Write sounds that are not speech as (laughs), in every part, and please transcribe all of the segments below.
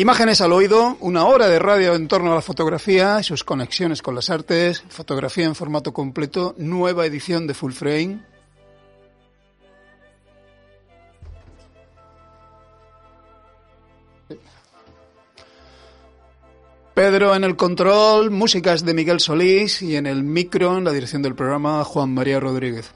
Imágenes al oído, una hora de radio en torno a la fotografía, sus conexiones con las artes, fotografía en formato completo, nueva edición de Full Frame. Pedro en el control, músicas de Miguel Solís y en el micro, en la dirección del programa, Juan María Rodríguez.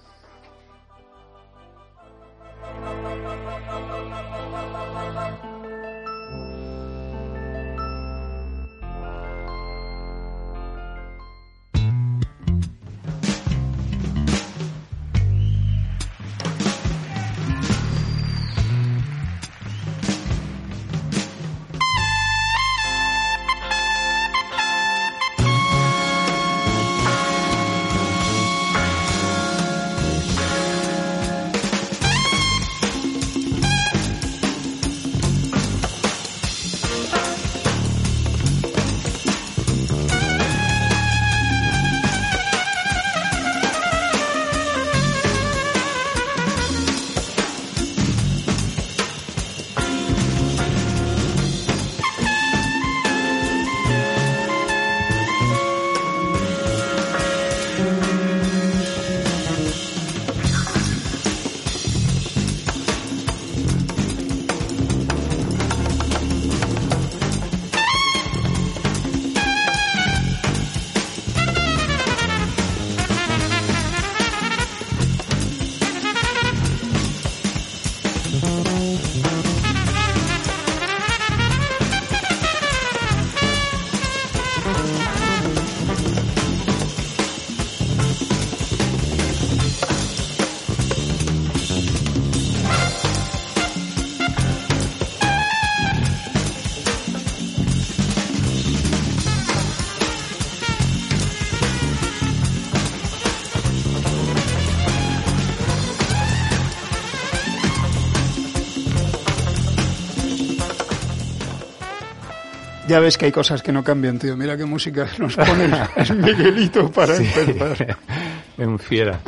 Ya ves que hay cosas que no cambian, tío. Mira qué música (laughs) nos pone el Miguelito para empezar. (laughs) Es un fiera.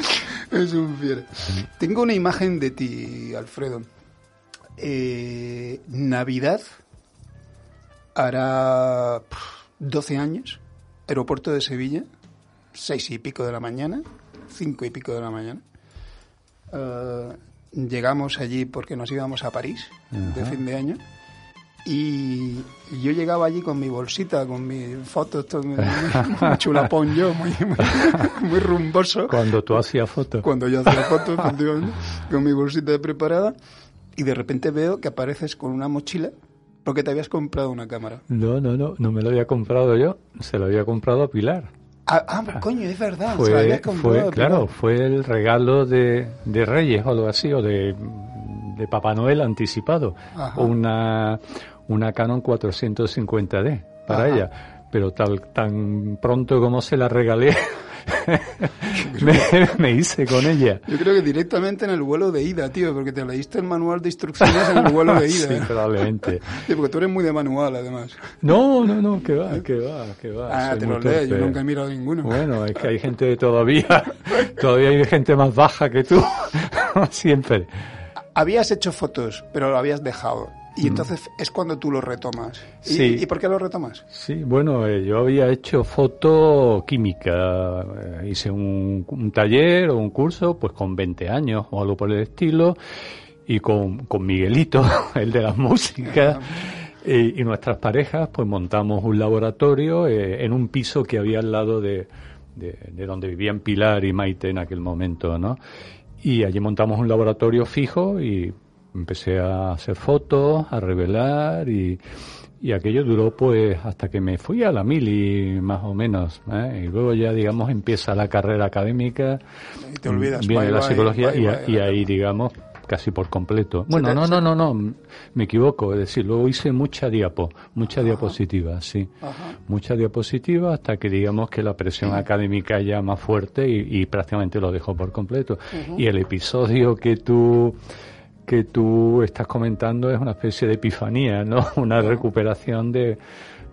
Es un fiera. Tengo una imagen de ti, Alfredo. Eh, Navidad hará 12 años. Aeropuerto de Sevilla, seis y pico de la mañana, cinco y pico de la mañana. Eh, llegamos allí porque nos íbamos a París de fin de año. Y yo llegaba allí con mi bolsita, con mi foto, esto, muy, muy chulapón yo, muy, muy, muy rumboso. Cuando tú hacías fotos. Cuando yo hacía fotos, con mi bolsita preparada, y de repente veo que apareces con una mochila porque te habías comprado una cámara. No, no, no, no me lo había comprado yo, se lo había comprado a Pilar. Ah, ah, coño, es verdad, se la habías Fue, comprado. fue claro, fue el regalo de, de Reyes o algo así, o de, de Papá Noel anticipado. Ajá. Una, una Canon 450D para Ajá. ella. Pero tal, tan pronto como se la regalé, (laughs) me, me hice con ella. Yo creo que directamente en el vuelo de ida, tío, porque te leíste el manual de instrucciones en el vuelo de (laughs) ida. Sí, probablemente. Sí, porque tú eres muy de manual, además. No, no, no, que va, que va, que va. Ah, soy te lo lees, yo nunca he mirado ninguno. Bueno, es que hay gente todavía, (laughs) todavía hay gente más baja que tú, siempre. Habías hecho fotos, pero lo habías dejado. Y entonces es cuando tú lo retomas. ¿Y, Mm. Sí. ¿y por qué lo retomas? Sí, bueno, eh, yo había hecho fotoquímica, eh, hice un, un taller o un curso, pues con 20 años o algo por el estilo, y con, con Miguelito, (laughs) el de las músicas, y, y nuestras parejas, pues montamos un laboratorio eh, en un piso que había al lado de, de, de donde vivían Pilar y Maite en aquel momento, ¿no? Y allí montamos un laboratorio fijo y empecé a hacer fotos, a revelar y, y aquello duró pues hasta que me fui a la mili más o menos ¿eh? y luego ya digamos empieza la carrera académica. Y te olvidas, viene bye, la psicología bye, y, bye, y ahí digamos casi por completo. Bueno no no no no me equivoco es decir luego hice mucha diapo mucha diapositiva sí. Ajá. mucha diapositiva hasta que digamos que la presión académica ya más fuerte y, y prácticamente lo dejó por completo. Y el episodio que tú que tú estás comentando es una especie de epifanía, ¿no? (laughs) Una recuperación de,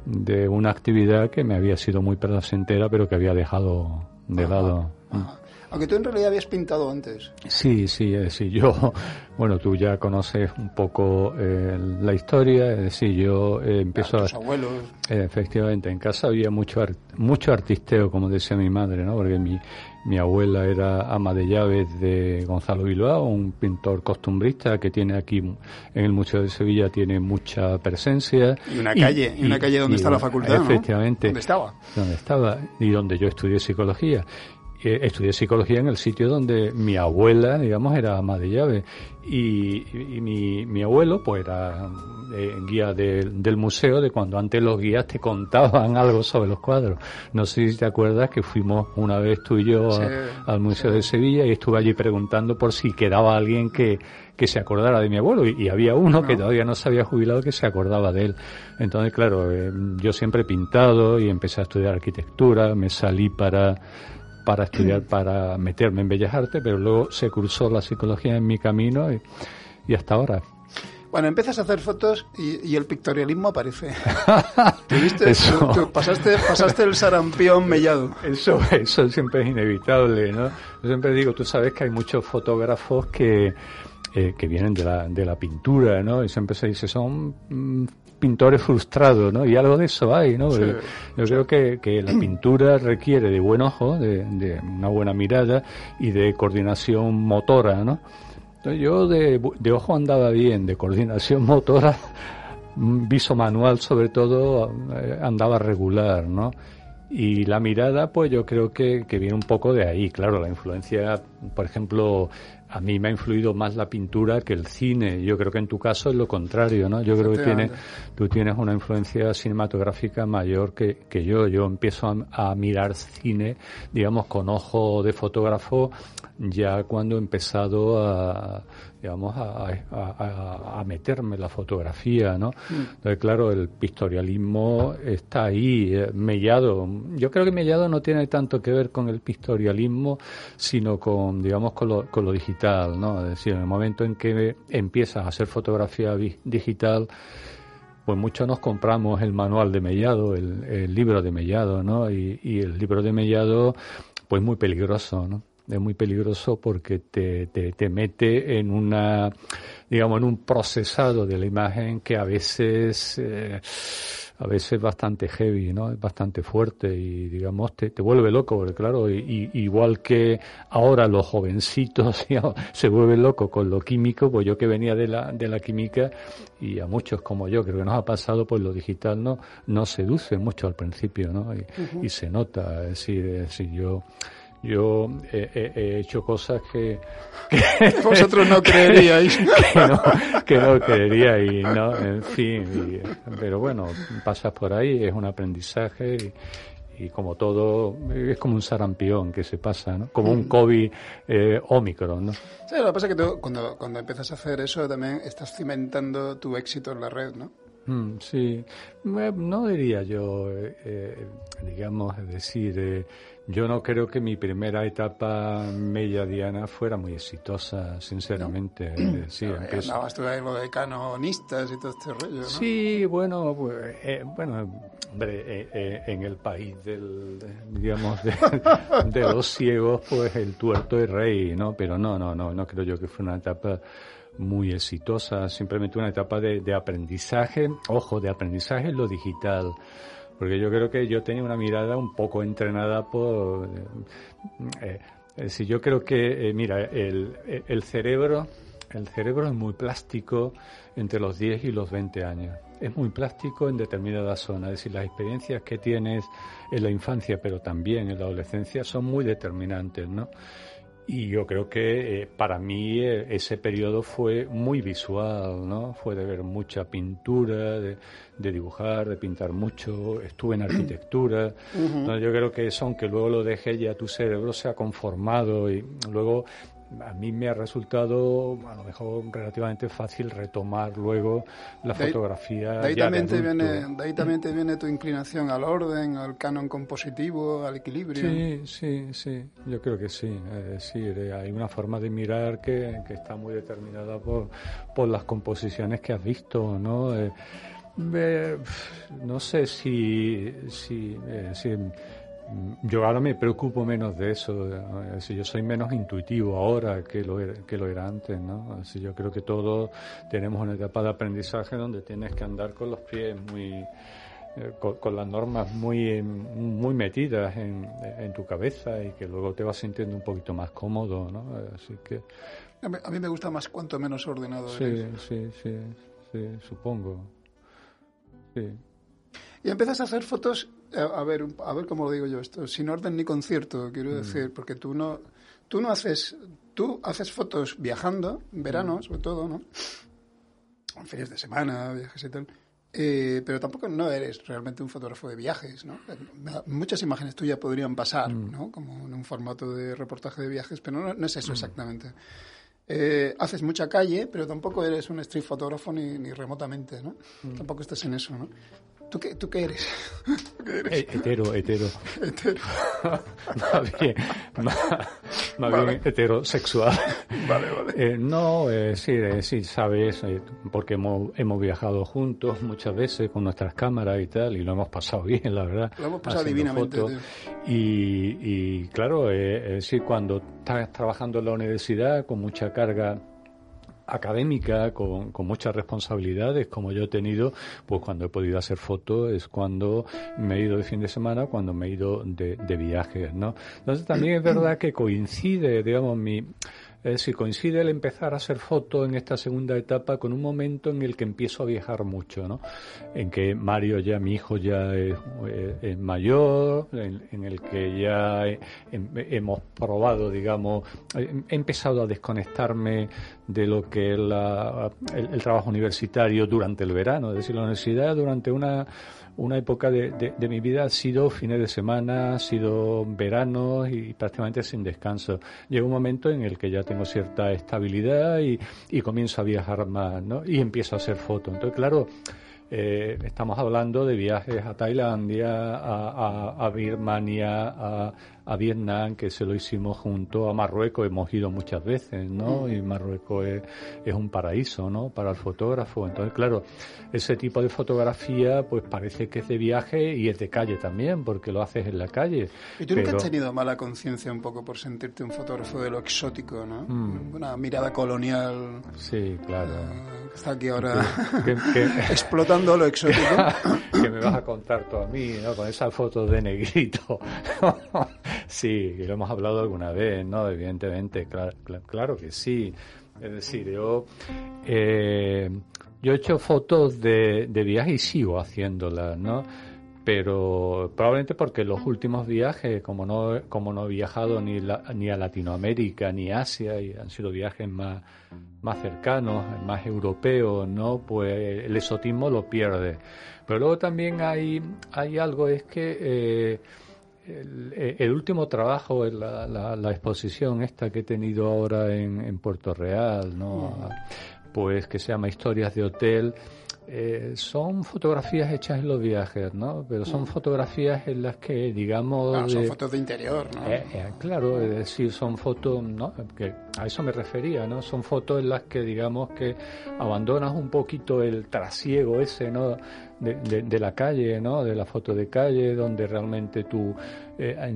de una actividad que me había sido muy placentera, pero que había dejado de lado. Ajá. Aunque tú en realidad habías pintado antes. Sí, sí, es decir, yo, (laughs) bueno, tú ya conoces un poco eh, la historia, es decir, yo eh, empiezo a... Tus abuelos. Eh, Efectivamente, en casa había mucho ar- mucho artisteo, como decía mi madre, ¿no? Porque mi, mi abuela era ama de llaves de Gonzalo Bilbao, un pintor costumbrista que tiene aquí en el Museo de Sevilla tiene mucha presencia. Y una calle, y una calle donde está la facultad, ¿no? Efectivamente. ¿Dónde estaba? Donde estaba y donde yo estudié psicología. Eh, estudié psicología en el sitio donde mi abuela, digamos, era ama de llave. Y, y mi, mi abuelo, pues era eh, guía de- del museo de cuando antes los guías te contaban (laughs) algo sobre los cuadros. No sé si te acuerdas que fuimos una vez tú y yo a- Sí, al Museo de Sevilla y estuve allí preguntando por si quedaba alguien que, que se acordara de mi abuelo y, y había uno que todavía no se había jubilado que se acordaba de él. Entonces, claro, eh, yo siempre he pintado y empecé a estudiar arquitectura, me salí para para (clears throat) estudiar, para meterme en Bellas Artes, pero luego se cruzó la psicología en mi camino y, y hasta ahora. Bueno, empiezas a hacer fotos y, y el pictorialismo aparece. (laughs) ¿Te viste? Eso. Tú- tú pasaste, pasaste el sarampión mellado. (laughs) Eso, eso siempre es inevitable, ¿no? Yo siempre digo, tú sabes que hay muchos fotógrafos que, eh, que vienen de la, de la pintura, ¿no? Y siempre se dice, son mm, pintores frustrados, ¿no? Y algo de eso hay, ¿no? Yo creo que, que la (clears throat) pintura requiere de buen ojo, de, de una buena mirada y de coordinación motora, ¿no? Entonces yo de, de ojo andaba bien, de coordinación (laughs) motora, viso manual sobre todo, eh, andaba regular, ¿no? Y la mirada, pues yo creo que, que viene un poco de ahí, claro, la influencia, por ejemplo, a mí me ha influido más la pintura que el cine. Yo creo que en tu caso es lo contrario, ¿no? Yo creo que tiene, tú tienes una influencia cinematográfica mayor que, que yo. Yo empiezo a, a mirar cine, digamos, con ojo de fotógrafo ya cuando he empezado a, digamos, a, a- a- meterme en la fotografía, ¿no? Entonces, claro, el pictorialismo está ahí, eh, Mellado. Yo creo que Mellado no tiene tanto que ver con el pictorialismo, sino con, digamos, con lo, con lo digital, ¿no? Es decir, en el momento en que empiezas a hacer fotografía digital, pues muchos nos compramos el manual de Mellado, el, el libro de Mellado, ¿no? Y, y el libro de Mellado, pues muy peligroso, ¿no? Es muy peligroso porque te, te, te mete en una, digamos, en un procesado de la imagen que a veces, eh, a veces es bastante heavy, ¿no? Es bastante fuerte y, digamos, te, te vuelve loco, porque claro, y, y- igual que ahora los jovencitos (laughs) digamos, se vuelven locos con lo químico, pues yo que venía de la, de la química y a muchos como yo, creo que nos ha pasado, pues lo digital no, no seduce mucho al principio, ¿no? Y, y se nota, es decir, es decir, yo, yo he, he- he hecho cosas que, (laughs) Vosotros no creeríais. (laughs) que no, que no y no, en fin, y- pero bueno, pasas por ahí, es un aprendizaje y, y como todo, es como un sarampión que se pasa, ¿no? Como un COVID eh, Omicron, ¿no? Sí, lo que pasa es que tú, cuando, cuando empiezas a hacer eso, también estás cimentando tu éxito en la red, ¿no? Mm, sí, no diría yo, eh, eh, digamos, es decir, eh, yo no creo que mi primera etapa mediadiana fuera muy exitosa, sinceramente. eh, sí, empiezo- Andabas tú ahí lo de canonistas y todo este rollo, ¿no? Sí, bueno, pues, eh, bueno, hombre, eh, eh, en el país del, de- digamos, de, de los ciegos, pues el tuerto es rey, ¿no? Pero no, no, no, no creo yo que fue una etapa muy exitosa, simplemente una etapa de, de aprendizaje, ojo, de aprendizaje en lo digital. Porque yo creo que yo tenía una mirada un poco entrenada por... eh, es decir, yo creo que, eh, mira, el, el cerebro, el cerebro es muy plástico entre los 10 y los 20 años. Es muy plástico en determinadas zonas. Es decir, las experiencias que tienes en la infancia, pero también en la adolescencia, son muy determinantes, ¿no? Y yo creo que eh, para mí eh, ese periodo fue muy visual, ¿no? Fue de ver mucha pintura, de, dibujar, de pintar mucho. Estuve en (clears throat) arquitectura. Yo creo que eso, aunque luego lo dejé, ya tu cerebro se ha conformado y luego a mí me ha resultado a lo mejor relativamente fácil retomar luego la fotografía. De ahí, también, te viene, de ahí también te viene tu inclinación al orden, al canon compositivo, al equilibrio. Sí, sí, sí, yo creo que sí. Es hay una forma de mirar que, que está muy determinada por, por las composiciones que has visto, ¿no? Eh, no sé si, si, eh, si yo ahora me preocupo menos de eso, si yo soy menos intuitivo ahora que lo era, que lo era antes, ¿no? Si yo creo que todos tenemos una etapa de aprendizaje donde tienes que andar con los pies muy eh, con, las normas muy muy metidas en, en, tu cabeza y que luego te vas sintiendo un poquito más cómodo, ¿no? Así que a mí, me gusta más cuanto menos ordenado. Sí, sí, sí, sí, supongo. Sí. Y empiezas a hacer fotos a ver, a ver cómo lo digo yo esto, sin orden ni concierto, quiero mm. decir, porque tú no, tú no haces, tú haces fotos viajando, en verano mm. sobre todo, ¿no? En fines de semana, viajes y tal. Eh, pero tampoco no eres realmente un fotógrafo de viajes, ¿no? Muchas imágenes tuyas podrían pasar, mm. ¿no? Como en un formato de reportaje de viajes, pero no, es eso exactamente. Eh, haces mucha calle, pero tampoco eres un street fotógrafo ni, ni remotamente, ¿no? Tampoco estás en eso, ¿no? ¿Tú qué, (laughs) tú qué eres? Eh, hetero, hetero. (laughs) Hetero. (laughs) más bien, más, bien heterosexual. Vale, vale. Eh, no, eh, sí, sí, sabes, porque hemos, hemos viajado juntos muchas veces con nuestras cámaras y tal, y lo hemos pasado bien, la verdad. Lo hemos pasado divinamente. Y, y claro, sí, cuando estás trabajando en la universidad con mucha carga académica con, con, muchas responsabilidades como yo he tenido, pues cuando he podido hacer fotos es cuando me he ido de fin de semana, cuando me he ido de, de viajes, ¿no? Entonces también es verdad que coincide, digamos, mi, es decir, coincide el empezar a hacer fotos en esta segunda etapa con un momento en el que empiezo a viajar mucho, ¿no? En que Mario ya, mi hijo ya es, mayor, en, el que ya hemos probado, digamos, he empezado a desconectarme de lo que es el trabajo universitario durante el verano, es decir, la universidad durante una una época de, de, mi vida ha sido fines de semana, ha sido veranos y prácticamente sin descanso. Llega un momento en el que ya tengo cierta estabilidad y, y comienzo a viajar más, ¿no? Y empiezo a hacer fotos. Entonces, claro, eh, estamos hablando de viajes a Tailandia, a, a, Birmania, a, a, Vietnam, que se lo hicimos junto a Marruecos, hemos ido muchas veces, ¿no? Y Marruecos es, es, un paraíso, ¿no? Para el fotógrafo. Entonces, claro, ese tipo de fotografía, pues parece que es de viaje y es de calle también, porque lo haces en la calle. ¿Y tú nunca has tenido mala conciencia un poco por sentirte un fotógrafo de lo exótico, ¿no? Mm. Una mirada colonial. Sí, claro. Uh, está aquí ahora (laughs) explotando lo exótico. (laughs) que me vas a contar tú a mí, ¿no? Con esa foto de negrito. (laughs) sí, lo hemos hablado alguna vez, ¿no? Evidentemente, claro, que sí. Es decir, yo, eh, yo he hecho fotos de, de viaje y sigo haciéndolas, ¿no? pero probablemente porque los últimos viajes, como no, como no he viajado ni, ni a Latinoamérica ni Asia, y han sido viajes más, más cercanos, más europeos, ¿no? Pues el exotismo lo pierde. Pero luego también hay, hay algo, es que eh, el, último trabajo, la, la, la, exposición esta que he tenido ahora en, en Puerto Real, ¿no? Pues que se llama Historias de Hotel, eh, son fotografías hechas en los viajes, ¿no? Pero son mm. fotografías en las que, digamos... son fotos de interior, ¿no? Eh, eh, claro, es decir, son fotos, ¿no? Que a eso me refería, ¿no? Son fotos en las que, digamos, que abandonas un poquito el trasiego ese, ¿no? De, la calle, ¿no? De la foto de calle, donde realmente tú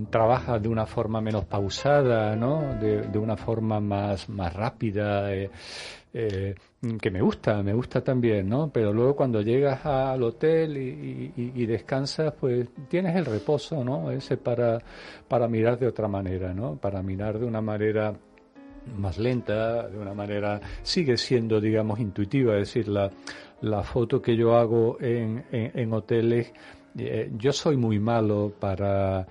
trabajas de una forma menos pausada, ¿no? De, de una forma más, más rápida. Eh, que me gusta, me gusta también, ¿no? Pero luego cuando llegas al hotel y, descansas, pues tienes el reposo, ¿no? Ese para, para mirar de otra manera, ¿no? Para mirar de una manera más lenta, de una manera, sigue siendo, digamos, intuitiva, es decir, la, la foto que yo hago en, en, hoteles, eh, yo soy muy malo para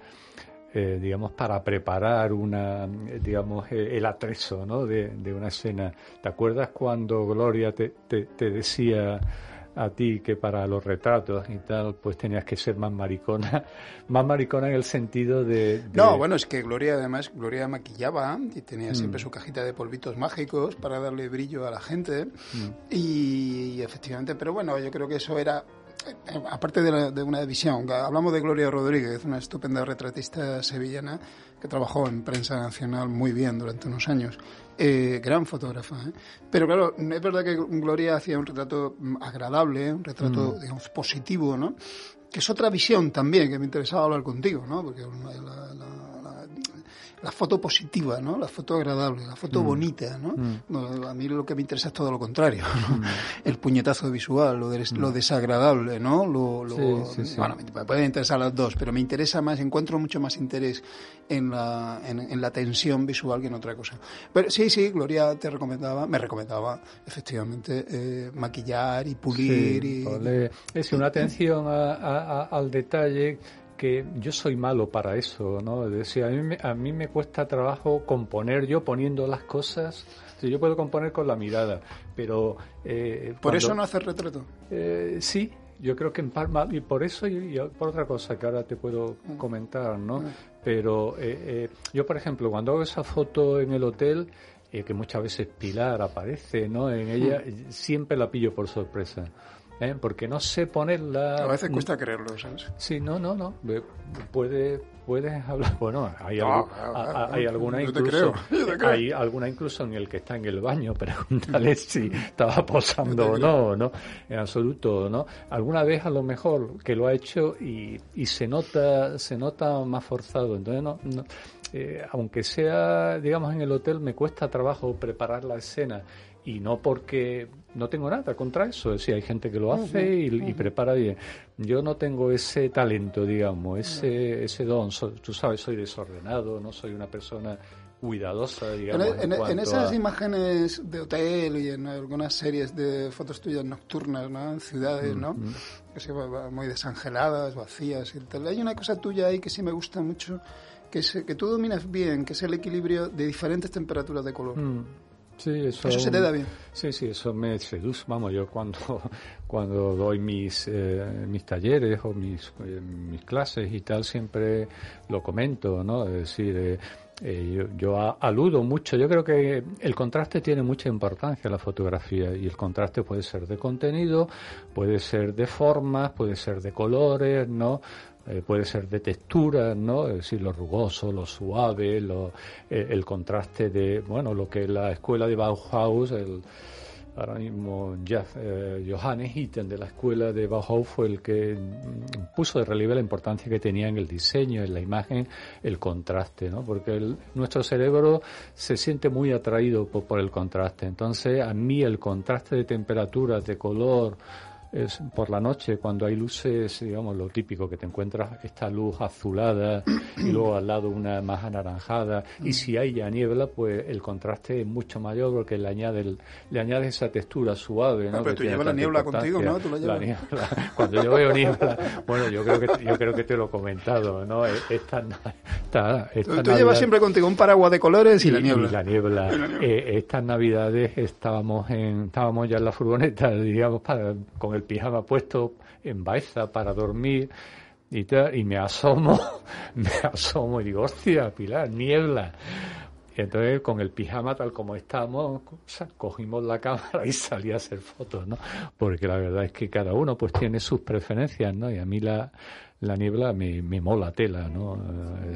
eh, digamos, para preparar una, digamos, el atrezo, ¿no? De, de, una escena. ¿Te acuerdas cuando Gloria te, te, te decía a ti que para los retratos y tal, pues tenías que ser más maricona, (laughs) más maricona en el sentido de, No, bueno, es que Gloria además, Gloria maquillaba y tenía siempre mm. su cajita de polvitos mágicos para darle brillo a la gente mm. y, efectivamente, pero bueno, yo creo que eso era eh, aparte de, de, una visión, hablamos de Gloria Rodríguez, una estupenda retratista sevillana que trabajó en prensa nacional muy bien durante unos años eh, gran fotógrafa. ¿eh? Pero claro, es verdad que Gloria hacía un retrato mm, agradable, un retrato, mm. digamos, positivo, ¿no? Que es otra visión también que me interesaba hablar contigo, ¿no? Porque la, la foto positiva, ¿no? La foto agradable, la foto mm. bonita, mm. ¿no? A mí lo que me interesa es todo lo contrario, ¿no? Mm. (laughs) El puñetazo visual, lo, lo desagradable, ¿no? Lo, Bueno, me pueden interesar las dos, pero me interesa más, encuentro mucho más interés en la, en, la tensión visual que en otra cosa. Pero sí, sí, Gloria te recomendaba, me recomendaba efectivamente eh, maquillar y pulir y... Es una (laughs) atención al detalle que yo soy malo para eso, ¿no? Es decir, a mí, me, a mí me cuesta trabajo componer yo poniendo las cosas. yo puedo componer con la mirada, pero... Eh, ¿Por eso no haces retrato? Eh, sí, yo creo que en Palma, y por eso y, por otra cosa que ahora te puedo mm. comentar, ¿no? Mm. Pero eh, yo, por ejemplo, cuando hago esa foto en el hotel, que muchas veces Pilar aparece, ¿no? En ella, mm. siempre la pillo por sorpresa. ¿Eh? porque no sé ponerla. A veces cuesta creerlo, ¿sabes? Sí, no, no, no. Puede, puedes hablar. (laughs) Bueno, hay, hay alguna incluso. Hay alguna incluso en el que está en el baño. (laughs) Pregúntale si estaba posando o no, no. En absoluto, ¿no? Alguna vez a lo mejor que lo ha hecho y, y se nota, se nota más forzado. Entonces no, eh, aunque sea, digamos, en el hotel, me cuesta trabajo preparar la escena y no porque no tengo nada contra eso, es decir, hay gente que lo hace y, prepara bien. Yo no tengo ese talento, digamos, ese, ese don. tú sabes, soy desordenado, no soy una persona cuidadosa, digamos. En, esas imágenes de hotel y en algunas series de fotos tuyas nocturnas, ¿no? En ciudades, ¿no? Que se muy desangeladas, vacías y tal. Hay una cosa tuya ahí que sí me gusta mucho, que, es, que tú dominas bien, que es el equilibrio de diferentes temperaturas de color. Sí, eso, se te da bien. Sí, sí, eso me seduce. Vamos, yo cuando, (laughs) cuando doy mis, eh, mis talleres o mis, eh, mis clases y tal, siempre lo comento, ¿no? Es decir, eh, yo, yo, aludo mucho. Yo creo que el contraste tiene mucha importancia en la fotografía y el contraste puede ser de contenido, puede ser de formas, puede ser de colores, ¿no? Eh, puede ser de textura, ¿no? Es decir, lo rugoso, lo suave, lo, eh, el contraste de, bueno, lo que la escuela de Bauhaus, el, ahora mismo eh, Johannes Itten de la escuela de Bauhaus fue el que mm, puso de relieve la importancia que tenía en el diseño, en la imagen, el contraste, ¿no? Porque nuestro cerebro se siente muy atraído por, por el contraste. Entonces, a mí el contraste de temperaturas, de color, es por la noche cuando hay luces, digamos, lo típico que te encuentras esta luz azulada y luego al lado una más anaranjada y si hay ya niebla, pues el contraste es mucho mayor porque le añade le añade esa textura suave, ¿no? Ah, pero tú llevas la niebla contigo, ¿no? ¿Tú la, niebla, cuando yo veo niebla, bueno, yo creo que yo creo que te lo he comentado, ¿no? Esta, esta, esta tú, llevas siempre contigo un paraguas de colores y, la niebla. Y la niebla. Eh, estas navidades estábamos en estábamos ya en la furgoneta, digamos, para, con el pijama puesto en Baeza para dormir y, y me asomo, (laughs) me asomo y digo, hostia, Pilar, niebla. Y entonces con el pijama tal como estamos, cogimos la cámara y salí a hacer fotos, ¿no? Porque la verdad es que cada uno pues tiene sus preferencias, ¿no? Y a mí la, la niebla me, me mola tela, ¿no?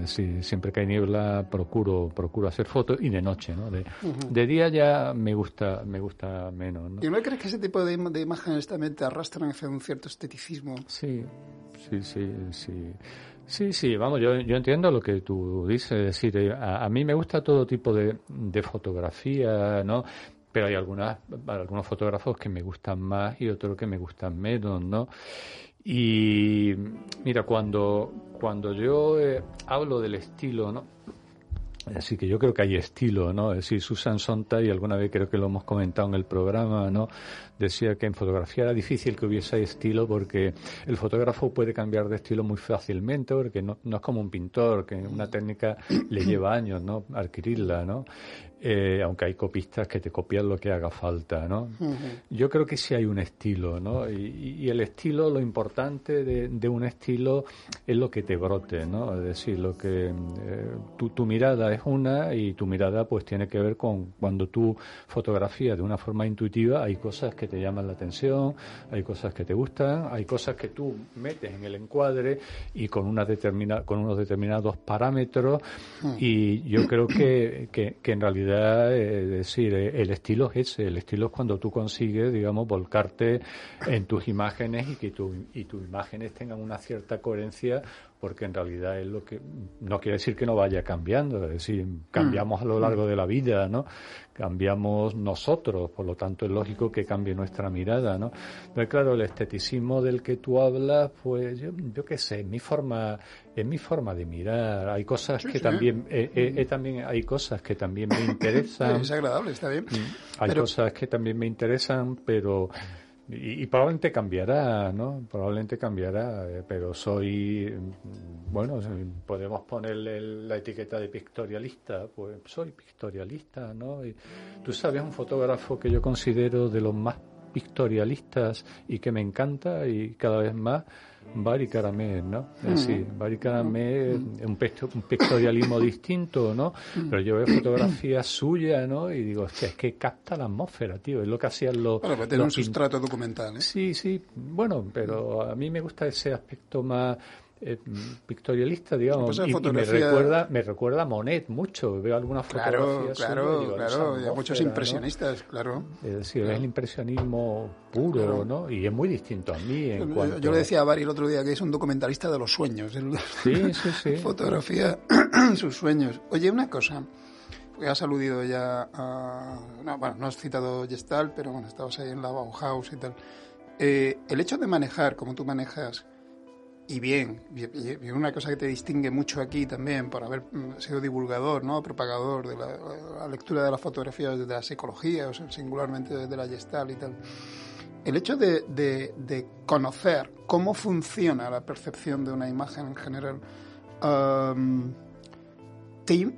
Eh, siempre que hay niebla procuro procuro hacer fotos y de noche, ¿no? De, día ya me gusta me gusta menos, ¿no? ¿Y no crees que ese tipo de, de imágenes también te arrastran hacia un cierto esteticismo? Sí, sí, sí, sí. Sí, sí, vamos, yo, yo entiendo lo que tú dices, es decir, eh, a, a mí me gusta todo tipo de, de fotografía, ¿no? Pero hay algunas, algunos fotógrafos que me gustan más y otros que me gustan menos, ¿no? Y mira, cuando, cuando yo eh, hablo del estilo, ¿no? Así que yo creo que hay estilo, ¿no? Es decir, Susan Sontag, alguna vez creo que lo hemos comentado en el programa, ¿no? Decía que en fotografía era difícil que hubiese estilo porque el fotógrafo puede cambiar de estilo muy fácilmente porque no, no es como un pintor, que una técnica le lleva años, ¿no? Adquirirla, ¿no? Eh, aunque hay copistas que te copian lo que haga falta, ¿no? Yo creo que sí hay un estilo, ¿no? Y, el estilo, lo importante de, un estilo es lo que te brote, ¿no? Es decir, lo que eh, tu, tu, mirada es una y tu mirada pues tiene que ver con cuando tú fotografías de una forma intuitiva, hay cosas que te llaman la atención, hay cosas que te gustan, hay cosas que tú metes en el encuadre y con una determina, con unos determinados parámetros y yo creo que, que en realidad es decir, eh, el estilo es ese, el estilo es cuando tú consigues, digamos, volcarte en tus imágenes y que tu, y tus imágenes tengan una cierta coherencia porque en realidad es lo que no quiere decir que no vaya cambiando, es decir, cambiamos a lo largo de la vida, ¿no? Cambiamos nosotros, por lo tanto es lógico que cambie nuestra mirada, ¿no? Pero claro, el esteticismo del que tú hablas, pues yo, yo qué sé, mi forma, es mi forma de mirar. Hay cosas que también, eh, eh, eh, también hay cosas que también me (laughs) interesan. es agradable, está bien. Mm, hay cosas que también me interesan, pero y, probablemente cambiará, ¿no? Probablemente cambiará, eh, pero soy, mm, bueno, podemos ponerle la etiqueta de pictorialista, pues soy pictorialista, ¿no? Y tú sabes, un fotógrafo que yo considero de los más pictorialistas y que me encanta y cada vez más Bari Caramé, ¿no? Sí, Bari Caramé es un, un, pictorialismo distinto, ¿no? Pero yo veo fotografías suyas, ¿no? Y digo, es que capta la atmósfera, tío. Es lo que hacían los... Bueno, tiene un sustrato documental, ¿eh? Sí, sí. Bueno, pero a mí me gusta ese aspecto más eh, pictorialista, digamos, y, me recuerda me recuerda a Monet mucho. Veo algunas fotografías. Claro, claro, y a muchos impresionistas, claro. Es decir, es el impresionismo puro, ¿no? Y es muy distinto a mí. En yo, yo le decía a Bari el otro día que es un documentalista de los sueños. Sí, sí, sí. (laughs) Fotografía (clears throat) sus sueños. Oye, una cosa. Has aludido ya a. No, bueno, no has citado Gestal, pero bueno, estabas ahí en la Bauhaus y tal. Eh, el hecho de manejar, como tú manejas, y bien, y, una cosa que te distingue mucho aquí también por haber mm, sido divulgador, ¿no? propagador de la, lectura de las fotografías desde la psicología, o singularmente desde la gestal y tal. El hecho de, de, conocer cómo funciona la percepción de una imagen en general,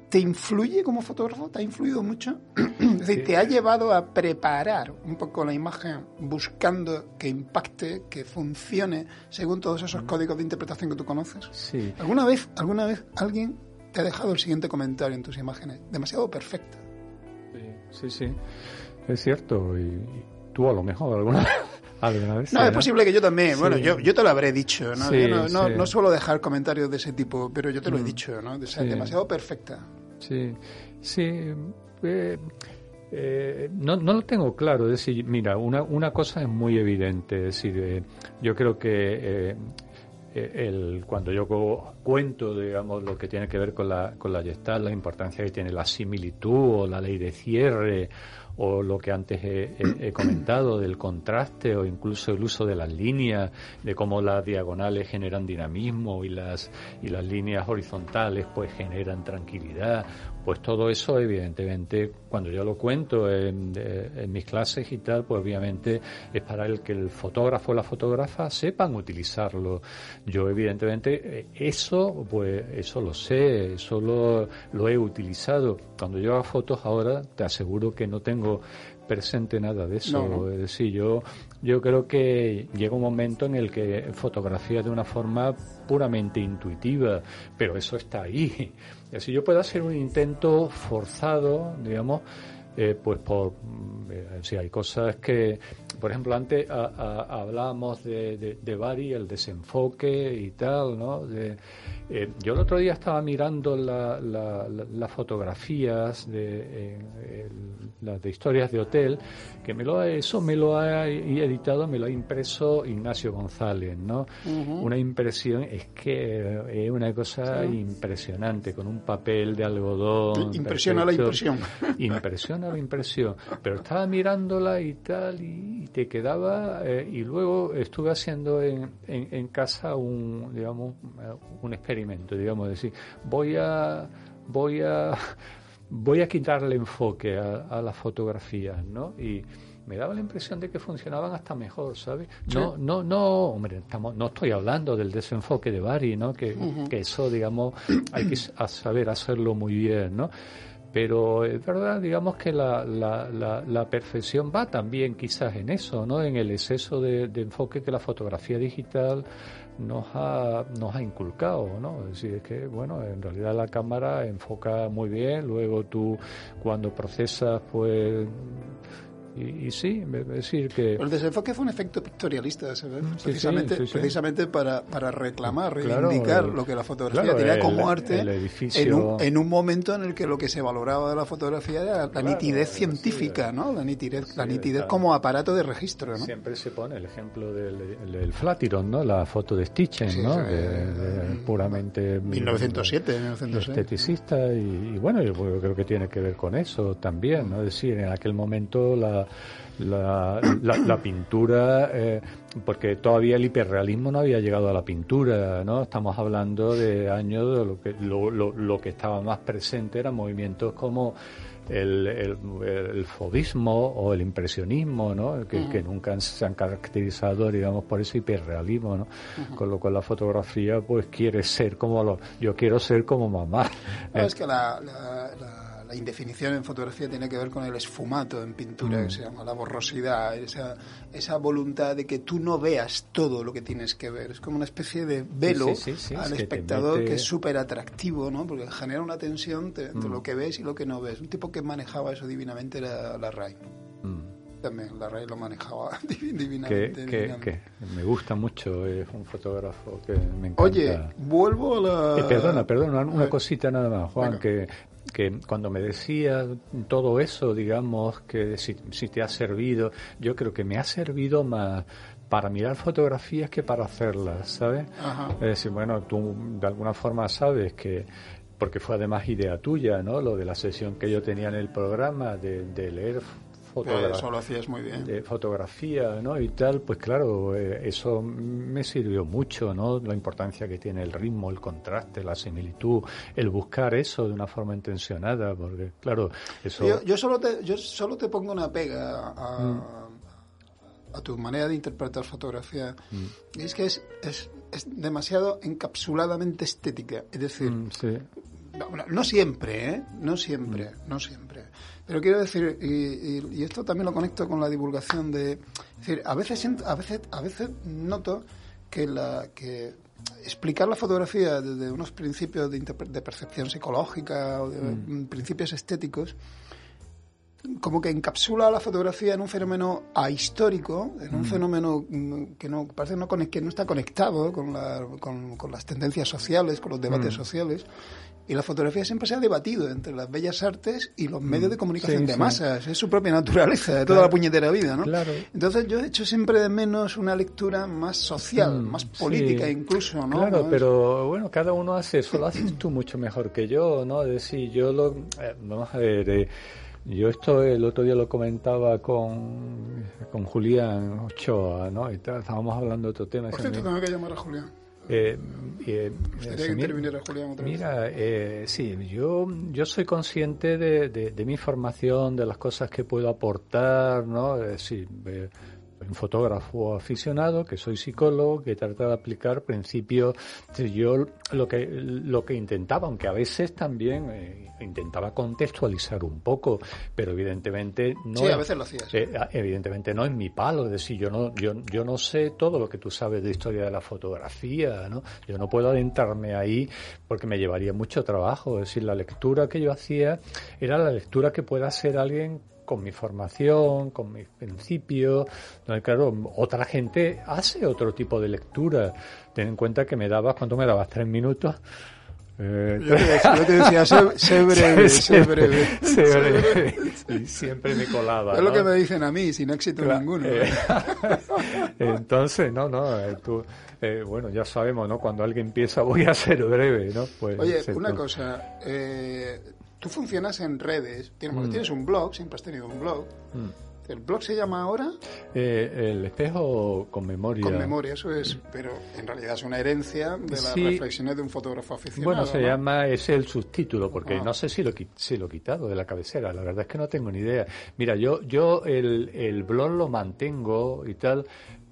¿te, influye como fotógrafo? ¿Te ha influido mucho? (clears throat) es decir, ¿te ha llevado a preparar un poco la imagen buscando que impacte, que funcione según todos esos códigos de interpretación que tú conoces? Sí. ¿Alguna vez, alguna vez alguien te ha dejado el siguiente comentario en tus imágenes? Demasiado perfecta. Sí, sí, Es cierto. Y, tú a lo mejor alguna (laughs) vez no, es posible que yo también. Bueno, yo, yo te lo habré dicho. ¿no? no, no, suelo dejar comentarios de ese tipo, pero yo te lo he mm. dicho, ¿no? demasiado perfecta. Sí, sí. Eh, eh, no, no lo tengo claro. Es decir, mira, una, una cosa es muy evidente. Es decir, eh, yo creo que el, cuando yo cuento, digamos, lo que tiene que ver con la, con la gestal, la importancia que tiene la similitud o la ley de cierre o lo que antes he, comentado del contraste o incluso el uso de las líneas, de cómo las diagonales generan dinamismo y las, y las líneas horizontales pues generan tranquilidad pues todo eso, evidentemente, cuando yo lo cuento en, mis clases y tal, pues obviamente es para el que el fotógrafo o la fotógrafa sepan utilizarlo. Yo, evidentemente, eso, pues eso lo sé, eso lo, lo he utilizado. Cuando yo hago fotos ahora, te aseguro que no tengo presente nada de eso. Es decir, yo, yo creo que llega un momento en el que fotografía de una forma puramente intuitiva, pero eso está ahí. Así yo puedo hacer un intento forzado, digamos, eh, pues por eh, si hay cosas que por ejemplo antes hablábamos de, de, de, Bari el desenfoque y tal no de, eh, yo el otro día estaba mirando las fotografías de las de historias de hotel que me lo eso me lo ha editado me lo ha impreso Ignacio González no una impresión es que es una cosa impresionante con un papel de algodón (laughs) impresiona la impresión. Impresiona la impresión, pero estaba mirándola y tal, y, te quedaba, eh, y luego estuve haciendo en, en, casa un, digamos, un experimento, digamos, decir, voy a voy a voy a quitarle enfoque a, a las fotografías, ¿no? Y me daba la impresión de que funcionaban hasta mejor, ¿sabes? No, no, no, hombre, estamos, no estoy hablando del desenfoque de Bari, ¿no? Que, que eso, digamos, hay que saber hacerlo muy bien, ¿no? Pero es verdad, digamos que la, la, la, perfección va también quizás en eso, ¿no? En el exceso de, enfoque que la fotografía digital nos ha, nos ha inculcado, ¿no? Es decir, es que, bueno, en realidad la cámara enfoca muy bien, luego tú cuando procesas, pues y, sí, es decir que... El desenfoque fue un efecto pictorialista, ¿sabes? precisamente, precisamente para, para reclamar, reivindicar lo que la fotografía tenía como arte en, un, en un momento en el que lo que se valoraba de la fotografía era la nitidez científica, ¿no? La nitidez, la nitidez como aparato de registro, ¿no? Siempre se pone el ejemplo del, del Flatiron, ¿no? La foto de Stitchen, ¿no? De, puramente... 1907, 1907. Esteticista y, bueno, yo creo que tiene que ver con eso también, ¿no? Es decir, en aquel momento la la, la, pintura, eh, porque todavía el hiperrealismo no había llegado a la pintura, ¿no? Estamos hablando de años de lo que, lo, lo, que estaba más presente eran movimientos como el, el, fobismo o el impresionismo, ¿no? Que, que, nunca se han caracterizado, digamos, por ese hiperrealismo, ¿no? Con lo cual la fotografía, pues, quiere ser como lo, yo quiero ser como mamá. es que la la indefinición en fotografía tiene que ver con el esfumato en pintura, que mm. se llama la borrosidad, esa, esa voluntad de que tú no veas todo lo que tienes que ver. Es como una especie de velo al espectador que, es súper atractivo, ¿no? Porque genera una tensión entre mm. lo que ves y lo que no ves. Un tipo que manejaba eso divinamente era la. Mm. También la Ray lo manejaba (laughs) divinamente. Que, me gusta mucho, es un fotógrafo que me encanta. Oye, vuelvo a la... Eh, perdona, perdona, una, cosita nada más, Juan, que que cuando me decía todo eso, digamos, que si, te ha servido, yo creo que me ha servido más para mirar fotografías que para hacerlas, ¿sabes? Es decir, bueno, tú de alguna forma sabes que porque fue además idea tuya, ¿no? Lo de la sesión que yo tenía en el programa de, de leer eso lo hacías muy bien. de fotografía ¿no? y tal, pues claro, eh, eso me sirvió mucho, ¿no? La importancia que tiene el ritmo, el contraste, la similitud, el buscar eso de una forma intencionada, porque claro, eso... Yo, solo, te, yo solo te pongo una pega a, mm. tu manera de interpretar fotografía. Mm. Y es que es, es, es, demasiado encapsuladamente estética, es decir... Mm, no, siempre, ¿eh? No siempre, no siempre. Pero quiero decir, y, esto también lo conecto con la divulgación de... Es decir, a veces, a veces, a veces noto que, la, que explicar la fotografía desde unos principios de, de percepción psicológica o de mm. principios estéticos como que encapsula la fotografía en un fenómeno ahistórico, en un mm. fenómeno mm, que no parece no, que no está conectado con, la, con, con, las tendencias sociales, con los debates sociales, y la fotografía siempre se ha debatido entre las bellas artes y los medios de mm, comunicación de masas. Es su propia naturaleza de toda la puñetera vida, ¿no? Entonces yo he hecho siempre de menos una lectura más social, mm, más política incluso, ¿no? Claro, pero bueno, cada uno hace eso. Lo haces tú mucho mejor que yo, ¿no? Es decir, yo lo... Eh, vamos a ver... Eh, yo esto el otro día lo comentaba con, con Julián Ochoa, ¿no? Y estábamos hablando de otro tema. Por cierto, tengo que llamar a Julián. Eh, eh, mira, eh, sí, yo, yo soy consciente de, de, mi formación, de las cosas que puedo aportar, ¿no? Sí, un fotógrafo aficionado, que soy psicólogo, que trata de aplicar principios. Yo lo que, lo que intentaba, aunque a veces también eh, intentaba contextualizar un poco, pero evidentemente no. Sí, a veces lo hacías. Eh, evidentemente no es mi palo, es decir, yo no, yo, yo no sé todo lo que tú sabes de historia de la fotografía, ¿no? Yo no puedo adentrarme ahí porque me llevaría mucho trabajo. Es decir, la lectura que yo hacía era la lectura que pueda hacer alguien con mi formación, con mis principios. claro, otra gente hace otro tipo de lectura. Ten en cuenta que me dabas, ¿cuánto me dabas? ¿Tres minutos? Eh, yo, te decía, sé, breve, sé breve. Sé breve. Y siempre me colaba. Es lo que me dicen a mí, sin éxito ninguno. Eh, (laughs) entonces, no, no, eh, tú, eh, bueno, ya sabemos, ¿no? Cuando alguien empieza (laughs) voy a ser breve, ¿no? Pues, Oye, una cosa, eh, tú funcionas en redes, tienes, mm. tienes un blog, siempre has tenido un blog. Mm. ¿El blog se llama ahora? Eh, el espejo con memoria. Con memoria, eso es, pero en realidad es una herencia de las reflexiones de un fotógrafo aficionado. Bueno, se llama, es el subtítulo, porque ah. no sé si lo, si lo he quitado de la cabecera, la verdad es que no tengo ni idea. Mira, yo, yo el, el blog lo mantengo y tal,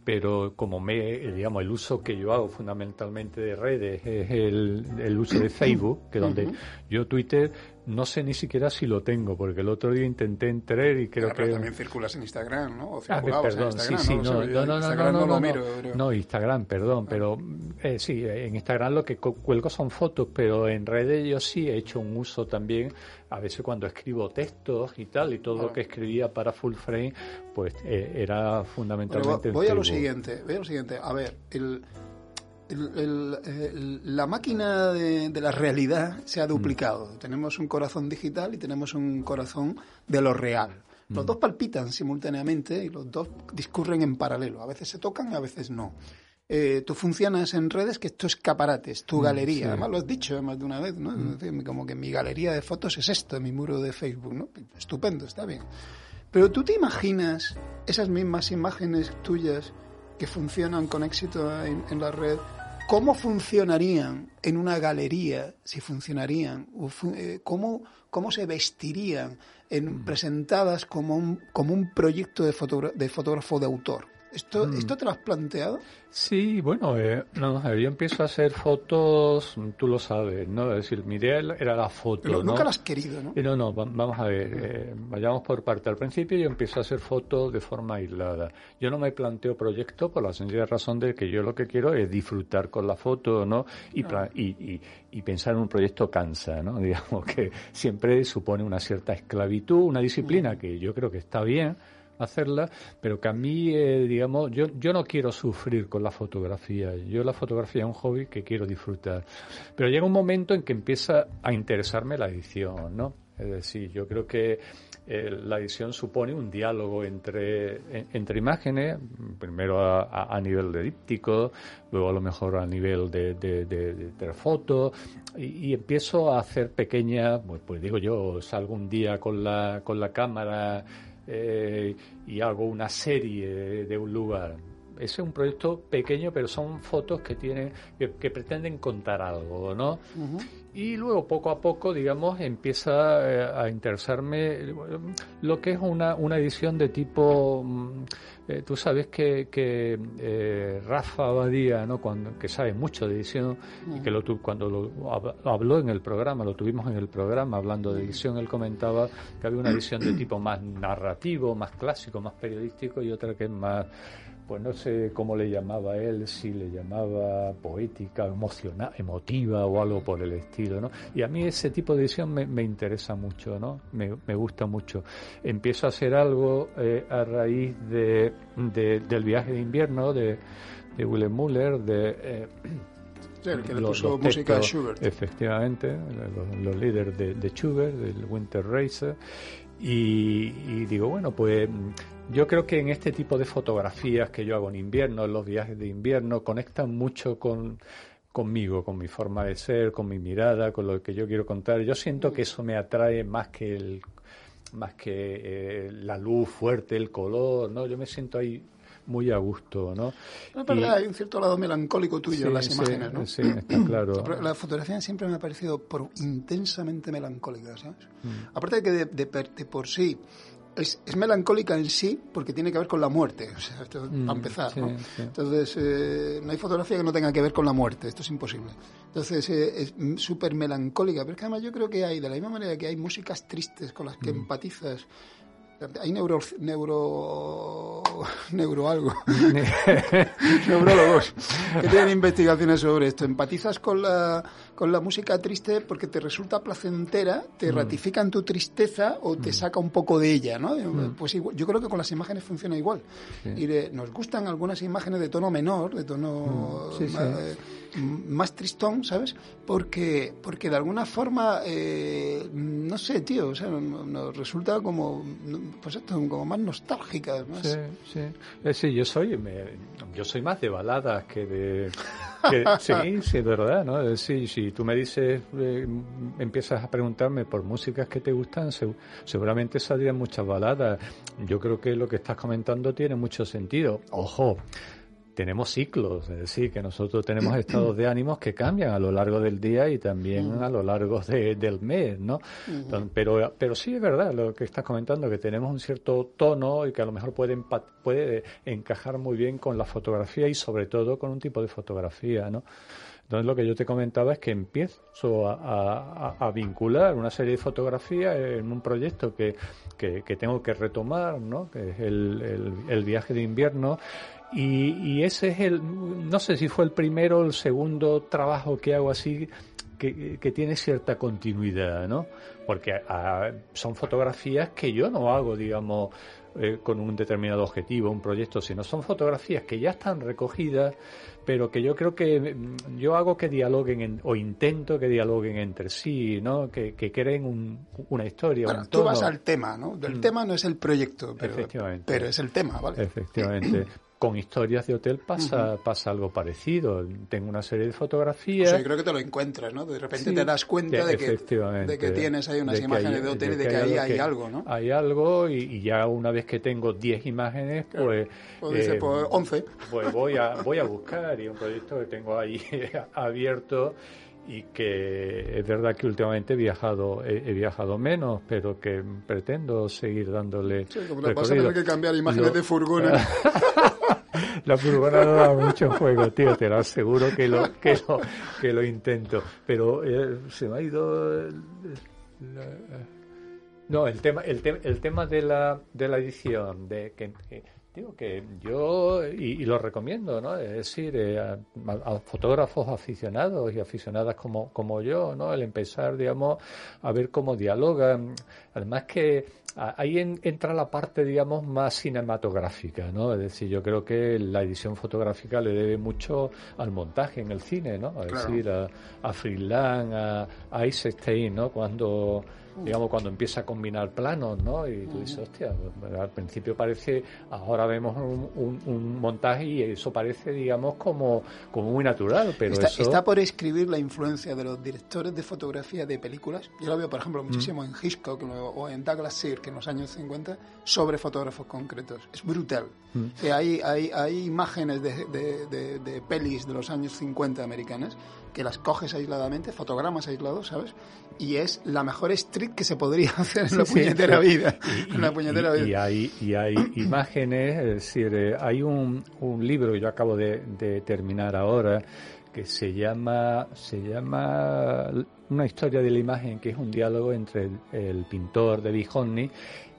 pero como me, digamos, el uso que yo hago fundamentalmente de redes es el, el uso de Facebook, que donde yo Twitter no sé ni siquiera si lo tengo, porque el otro día intenté entrar y creo pero que... también circulas en Instagram, ¿no? O ah, perdón, sí, sí, no, no, no, no, no, no, miro, no, Instagram, perdón, pero eh, sí, en Instagram lo que cuelgo son fotos, pero en redes yo sí he hecho un uso también, a veces cuando escribo textos y tal, y todo lo que escribía para Full Frame, pues eh, era fundamentalmente... voy a lo siguiente, voy a lo siguiente, a ver, el la máquina de, la realidad se ha duplicado. Mm. Tenemos un corazón digital y tenemos un corazón de lo real. Los mm. dos palpitan simultáneamente y los dos discurren en paralelo. A veces se tocan, a veces no. Eh, tú funcionas en redes que esto es caparates, tu mm, galería. Además lo has dicho más de una vez, ¿no? Como que mi galería de fotos es esto, mi muro de Facebook, ¿no? Estupendo, está bien. Pero tú te imaginas esas mismas imágenes tuyas que funcionan con éxito en la red ¿Cómo funcionarían en una galería, si funcionarían? Eh, ¿Cómo, cómo se vestirían en, mm. presentadas como un, como un proyecto de, de fotógrafo de autor? ¿Esto, mm. ¿Esto te lo has planteado? Sí, bueno, eh, no, yo empiezo a hacer fotos, tú lo sabes, ¿no? Es decir, mi idea era la foto, Pero nunca la has querido, ¿no? no, no, vamos a ver, eh, vayamos por parte. Al principio yo empiezo a hacer fotos de forma aislada. Yo no me planteo proyectos por la sencilla razón de que yo lo que quiero es disfrutar con la foto, ¿no? Y, y, y, pensar en un proyecto cansa, ¿no? (laughs) Digamos que siempre supone una cierta esclavitud, una disciplina que yo creo que está bien, hacerla, pero que a mí, eh, digamos, yo, yo no quiero sufrir con la fotografía. Yo la fotografía es un hobby que quiero disfrutar. Pero llega un momento en que empieza a interesarme la edición, ¿no? Es decir, yo creo que eh, la edición supone un diálogo entre, entre imágenes, primero a, nivel de díptico, luego a lo mejor a nivel de, de, de, y, empiezo a hacer pequeñas, pues, pues, digo yo, salgo un día con la, con la cámara eh, y hago una serie de un lugar. Ese es un proyecto pequeño, pero son fotos que tienen, que, pretenden contar algo, ¿no? Y luego poco a poco, digamos, empieza eh, a interesarme lo que es una, una edición de tipo mm, eh, tú sabes que, que eh, Rafa Abadía, ¿no? Cuando, que sabe mucho de edición, y que lo cuando lo, habló en el programa, lo tuvimos en el programa hablando de edición, él comentaba que había una edición de tipo más narrativo, más clásico, más periodístico y otra que es más pues no sé cómo le llamaba él, si le llamaba poética, emocional, emotiva o algo por el estilo, ¿no? Y a mí ese tipo de edición me, interesa mucho, ¿no? Me, gusta mucho. Empiezo a hacer algo eh, a raíz de, del viaje de invierno de, de Willem Müller, de... Eh, el que le puso música a Schubert. Efectivamente, los, líderes de, de, Schubert, del Winter Racer. Y, y, digo, bueno, pues yo creo que en este tipo de fotografías que yo hago en invierno, en los viajes de invierno, conectan mucho con, conmigo, con mi forma de ser, con mi mirada, con lo que yo quiero contar. Yo siento que eso me atrae más que el más que eh, la luz fuerte, el color, ¿no? Yo me siento ahí muy a gusto, ¿no? No, pero hay un cierto lado melancólico tuyo en las imágenes, ¿no? Sí, está claro. La fotografía siempre me ha parecido por, intensamente melancólica, ¿sabes? Mm. Aparte de que de, de, por sí es, melancólica en sí porque tiene que ver con la muerte, o sea, esto, mm, para empezar. ¿no? Entonces, eh, no hay fotografía que no tenga que ver con la muerte, esto es imposible. Entonces, eh, es súper melancólica, pero es que además yo creo que hay, de la misma manera que hay músicas tristes con las que mm. empatizas, hay neuro, neuro, (laughs) neuro algo, (laughs) (laughs) neurólogos que tienen investigaciones sobre esto. Empatizas con la, con la música triste porque te resulta placentera, te mm. ratifica en tu tristeza o te mm. saca un poco de ella, ¿no? Mm. Pues yo creo que con las imágenes funciona igual. Y nos gustan algunas imágenes de tono menor, de tono eh, más tristón, ¿sabes? Porque, porque de alguna forma, eh, no sé, tío, o sea, nos resulta como, pues esto, como más nostálgicas. Más... Sí, sí. Eh, sí, yo soy, yo soy más de baladas que de... sí, sí, es verdad, ¿no? Decir, si tú me dices, eh, empiezas a preguntarme por músicas que te gustan, seguramente saldrían muchas baladas. Yo creo que lo que estás comentando tiene mucho sentido. Ojo, tenemos ciclos, es decir, que nosotros tenemos (clears throat) estados de ánimos que cambian a lo largo del día y también mm. a lo largo del mes, ¿no? pero, pero sí es verdad lo que estás comentando, que tenemos un cierto tono y que a lo mejor puede, puede encajar muy bien con la fotografía y sobre todo con un tipo de fotografía, ¿no? Entonces lo que yo te comentaba es que empiezo a, vincular una serie de fotografías en un proyecto que, que, tengo que retomar, ¿no? que es el, el viaje de invierno, y, ese es el, no sé si fue el primero o el segundo trabajo que hago así que, tiene cierta continuidad, ¿no? Porque ah, son fotografías que yo no hago, digamos, eh, con un determinado objetivo, un proyecto, sino son fotografías que ya están recogidas, pero que yo creo que mm, yo hago que dialoguen o intento que dialoguen entre sí, ¿no? Que, creen una historia. Bueno, tú vas al tema, ¿no? El mm. tema no es el proyecto, pero, pero es el tema, ¿vale? Efectivamente. (clears throat) con historias de hotel pasa, pasa algo parecido. Tengo una serie de fotografías. yo creo que te lo encuentras, ¿no? De repente te das cuenta de, que, de que tienes ahí unas imágenes de hotel y de que, ahí hay algo, ¿no? Hay algo y, ya una vez que tengo 10 imágenes, pues... Pues, eh, pues 11. Pues voy a, voy a (laughs) buscar y un proyecto que tengo ahí (laughs) abierto y que es verdad que últimamente he viajado he, viajado menos pero que pretendo seguir dándole sí, como te pasa tener que cambiar imágenes de furgones (laughs) la furgona no da mucho juego, tío, te lo aseguro que lo, que lo, que lo intento. Pero eh, se me ha ido... Eh, no, el tema, el, el tema de la, de la edición, de que, digo que yo, y, lo recomiendo, ¿no? Es decir, eh, a, fotógrafos aficionados y aficionadas como, como yo, ¿no? El empezar, digamos, a ver cómo dialogan. Además que ahí entra la parte, digamos, más cinematográfica, ¿no? Es decir, yo creo que la edición fotográfica le debe mucho al montaje en el cine, ¿no? Es decir, a, a Freeland, a, a Eisenstein, ¿no? Cuando digamos, cuando empieza a combinar planos, ¿no? Y tú dices, hostia, pues, al principio parece, ahora vemos un, montaje y eso parece, digamos, como, como muy natural, pero está, eso... Está por escribir la influencia de los directores de fotografía de películas. Yo lo veo, por ejemplo, muchísimo en Hitchcock o en Douglas Sirk en los años 50, sobre fotógrafos concretos. Es brutal. hay, hay, hay imágenes de, de, de pelis de los años 50 americanas que las coges aisladamente, fotogramas aislados, ¿sabes? Y es la mejor street que se podría (laughs) hacer en la puñetera vida. Y, y, hay, y hay (clears throat) imágenes, es decir, eh, hay un, un libro que yo acabo de, terminar ahora que se llama se llama una historia de la imagen que es un diálogo entre el, pintor de Hockney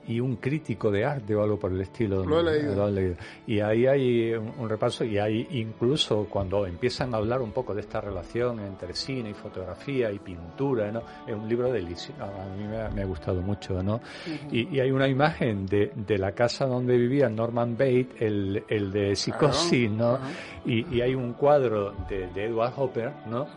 y un crítico de arte o algo por el estilo. Lo he leído. Y ahí hay un, repaso y hay incluso cuando empiezan a hablar un poco de esta relación entre cine y fotografía y pintura, ¿no? Es un libro delicioso, a mí me ha, gustado mucho, ¿no? y, hay una imagen de, de, la casa donde vivía Norman Bates, el, el de Psicosis, ¿no? y, y, hay un cuadro de, de Edward Hopper, ¿no?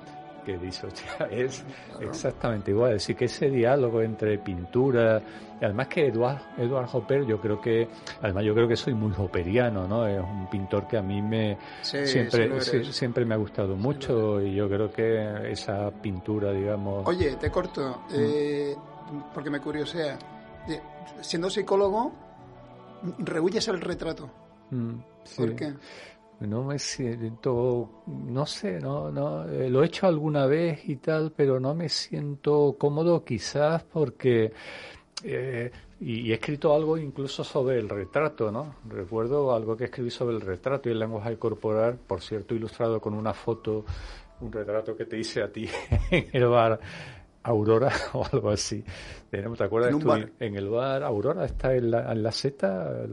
que dice, es exactamente igual. Es decir, que ese diálogo entre pintura, y además que Eduard, Eduard Hopper, yo creo que, además yo creo que soy muy hopperiano, ¿no? Es un pintor que a mí me siempre, siempre me ha gustado mucho y yo creo que esa pintura, digamos. Oye, te corto, mm. eh, porque me curiosea. Siendo psicólogo, rehuyes el retrato. Mm, ¿Por qué? no me siento, no sé, no, no, eh, lo he hecho alguna vez y tal, pero no me siento cómodo quizás porque, eh, y, he escrito algo incluso sobre el retrato, ¿no? Recuerdo algo que escribí sobre el retrato y el lenguaje corporal, por cierto, ilustrado con una foto, un retrato que te hice a ti (laughs) en el bar Aurora (laughs) o algo así. ¿Te acuerdas? ¿En, en el bar Aurora, está en la, en la seta.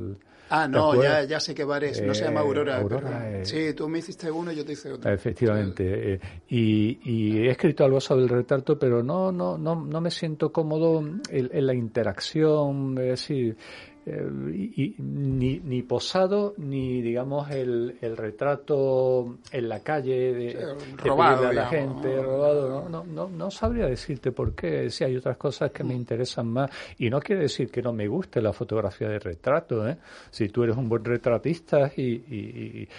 Ah, no, ya, ya sé qué bar es. No se llama Aurora. Aurora Sí, tú me hiciste uno y yo te hice otro. Efectivamente. Eh, y, he escrito algo sobre el retrato, pero no, no, no, no me siento cómodo en, la interacción. Es decir, y, ni, ni, posado ni digamos el, el retrato en la calle de, robado, a la gente robado no, no, no, sabría decirte por qué si hay otras cosas que me mm. interesan más y no quiere decir que no me guste la fotografía de retrato ¿eh? si tú eres un buen retratista y, y,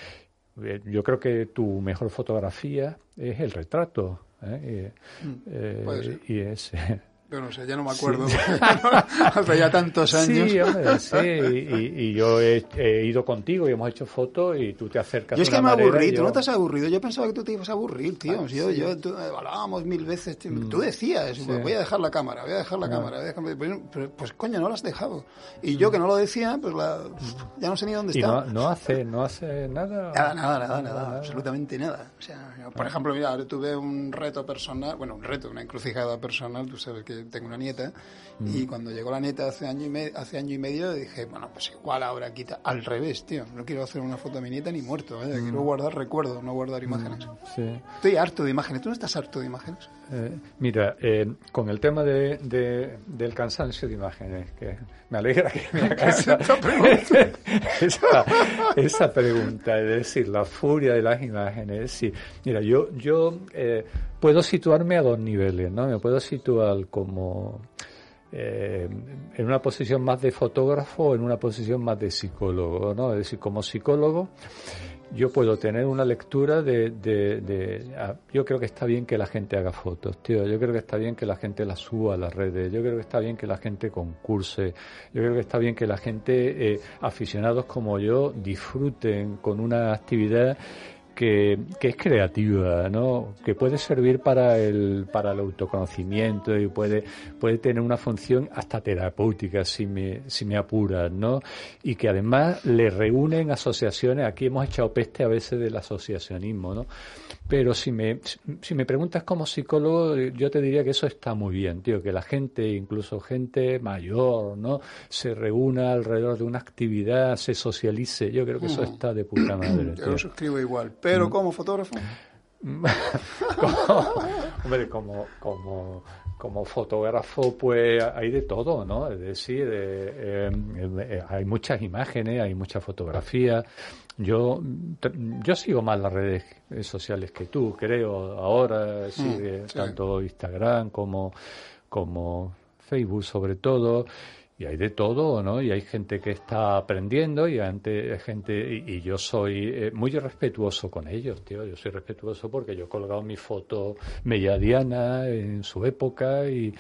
eh, yo creo que tu mejor fotografía es el retrato ¿eh? y, mm, eh, y es (laughs) yo no sé, ya no me acuerdo. (laughs) (laughs) Hace ya tantos años. Sí, hombre, sí. Y, yo he, ido contigo y hemos hecho fotos y tú te acercas. Yo es que me aburrí, tú no te has aburrido. Yo pensaba que tú te ibas a aburrir, tío. Ah, yo, yo, tú, hablábamos mil veces. Mm. Tú decías, voy a dejar la cámara, voy a dejar la ah. cámara. Voy a dejar... Pues, pues, coño, no la has dejado. Y yo que no lo decía, pues la... ya no sé ni dónde está. No, no, hace, no hace nada. Nada, nada, nada, nada, absolutamente nada. O sea, por ejemplo, mira, ahora tuve un reto personal, bueno, un reto, una encrucijada personal. Tú sabes que tengo una nieta y mm. cuando llegó la neta hace año, y medio, hace año y medio dije, bueno, pues igual ahora quita. Al revés, tío. No quiero hacer una foto de mi nieta ni muerto. ¿eh? Quiero mm. guardar recuerdos, no guardar imágenes. Mm, Estoy harto de imágenes. ¿Tú no estás harto de imágenes? Eh, mira, eh, con el tema de, del cansancio de imágenes, que me alegra que me (laughs) hagas (laughs) esa, esa, pregunta, es decir, la furia de las imágenes. Sí, mira, yo, yo puedo situarme a dos niveles, ¿no? Me puedo situar como eh, en una posición más de fotógrafo o en una posición más de psicólogo, ¿no? Es decir, como psicólogo yo puedo tener una lectura de, de, ah, yo creo que está bien que la gente haga fotos, tío, yo creo que está bien que la gente las suba a las redes, yo creo que está bien que la gente concurse, yo creo que está bien que la gente, eh, aficionados como yo, disfruten con una actividad que, que, es creativa, ¿no? que puede servir para el, para el autoconocimiento y puede, puede tener una función hasta terapéutica si me, si me apuran, ¿no? y que además le reúnen asociaciones, aquí hemos echado peste a veces del asociacionismo, ¿no? Pero si me, si me preguntas como psicólogo, yo te diría que eso está muy bien, tío, que la gente, incluso gente mayor, ¿no? Se reúna alrededor de una actividad, se socialice. Yo creo que eso mm. está de puta madre. Yo lo suscribo igual. Pero mm. como fotógrafo. (laughs) hombre, como, como, como fotógrafo, pues hay de todo, ¿no? Es decir, eh, eh, eh, hay muchas imágenes, hay mucha fotografía. Yo, yo sigo más las redes sociales que tú, creo, ahora, mm, tanto Instagram como, como Facebook sobre todo y hay de todo, ¿no? Y hay gente que está aprendiendo y hay gente y, yo soy eh, muy respetuoso con ellos, tío. Yo soy respetuoso porque yo he colgado mi foto mediadiana en su época y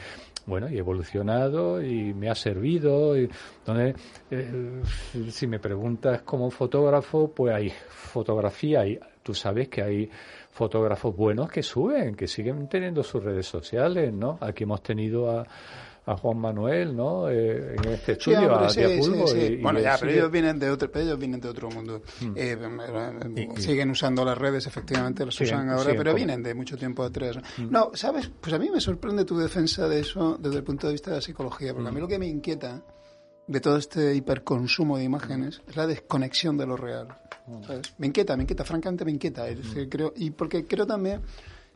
bueno, y he evolucionado y me ha servido. Y, donde, eh, si me preguntas como fotógrafo, pues hay fotografía y tú sabes que hay fotógrafos buenos que suben, que siguen teniendo sus redes sociales, ¿no? Aquí hemos tenido a a Juan Manuel, ¿no? Eh, en este estudio, a sí, sí, bueno, ya, pero ellos vienen de otro, ellos vienen de otro mundo. Hmm. Eh, eh, siguen usando las redes, efectivamente, las usan ahora, pero vienen de mucho tiempo atrás. Hmm. No, ¿sabes? Pues a mí me sorprende tu defensa de eso desde el punto de vista de la psicología, porque a mí hmm. lo que me inquieta de todo este hiperconsumo de imágenes es la desconexión de lo real. ¿sabes? Me inquieta, me inquieta, francamente me inquieta. creo, y porque creo también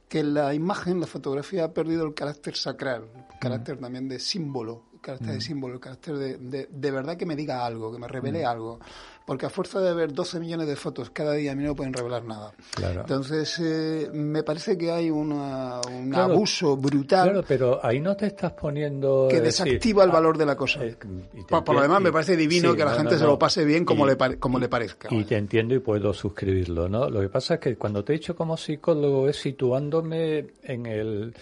que la imagen, la fotografía ha perdido el carácter sacral, el carácter también de símbolo, el carácter de símbolo, el carácter de, de, verdad que me diga algo, que me revele algo porque a fuerza de ver 12 millones de fotos cada día a mí no pueden revelar nada. Entonces, eh, me parece que hay un abuso brutal. Claro, pero ahí no te estás poniendo... Que desactiva el valor de la cosa. Eh, por, lo demás, me parece divino que la gente se lo pase bien como, le, como le parezca. Y te entiendo y puedo suscribirlo, ¿no? Lo que pasa es que cuando te he dicho como psicólogo es situándome en el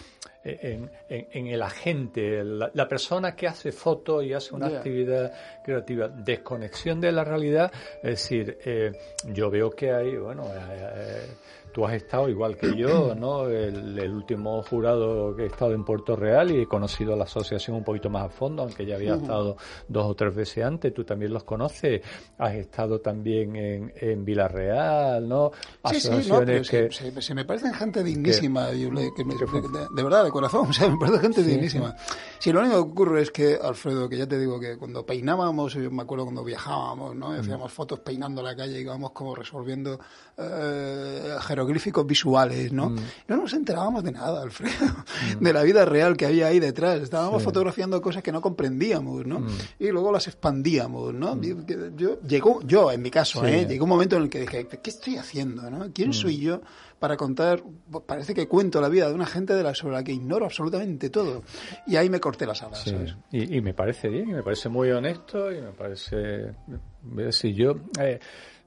en, en, el agente, la, persona que hace fotos y hace una actividad creativa. Desconexión de la realidad, es decir, eh, yo veo que hay, bueno, eh, eh, tú has estado igual que yo, ¿no? El, último jurado que he estado en Puerto Real y he conocido la asociación un poquito más a fondo, aunque ya había estado dos o tres veces antes, tú también los conoces, has estado también en, en Villarreal, ¿no? Sí, sí, no, que... Se, me parecen gente dignísima, de, verdad, corazón, (laughs) o sea, me parece gente dignísima. Si lo único que ocurre es que, Alfredo, que ya te digo que cuando peinábamos, yo me acuerdo cuando viajábamos, ¿no? Hacíamos fotos peinando la calle y íbamos como resolviendo eh, jeroglíficos visuales, ¿no? No nos enterábamos de nada, Alfredo, de la vida real que había ahí detrás. Estábamos fotografiando cosas que no comprendíamos, ¿no? Y luego las expandíamos, ¿no? Yo, llegó, yo en mi caso, ¿eh? Llegó un momento en el que dije, ¿qué estoy haciendo, no? ¿Quién soy yo para contar, parece que cuento la vida de una gente de la, sobre la que ignoro absolutamente todo. Y ahí me corté las alas. Y, me parece bien, y me parece muy honesto, y me parece, si yo... Eh,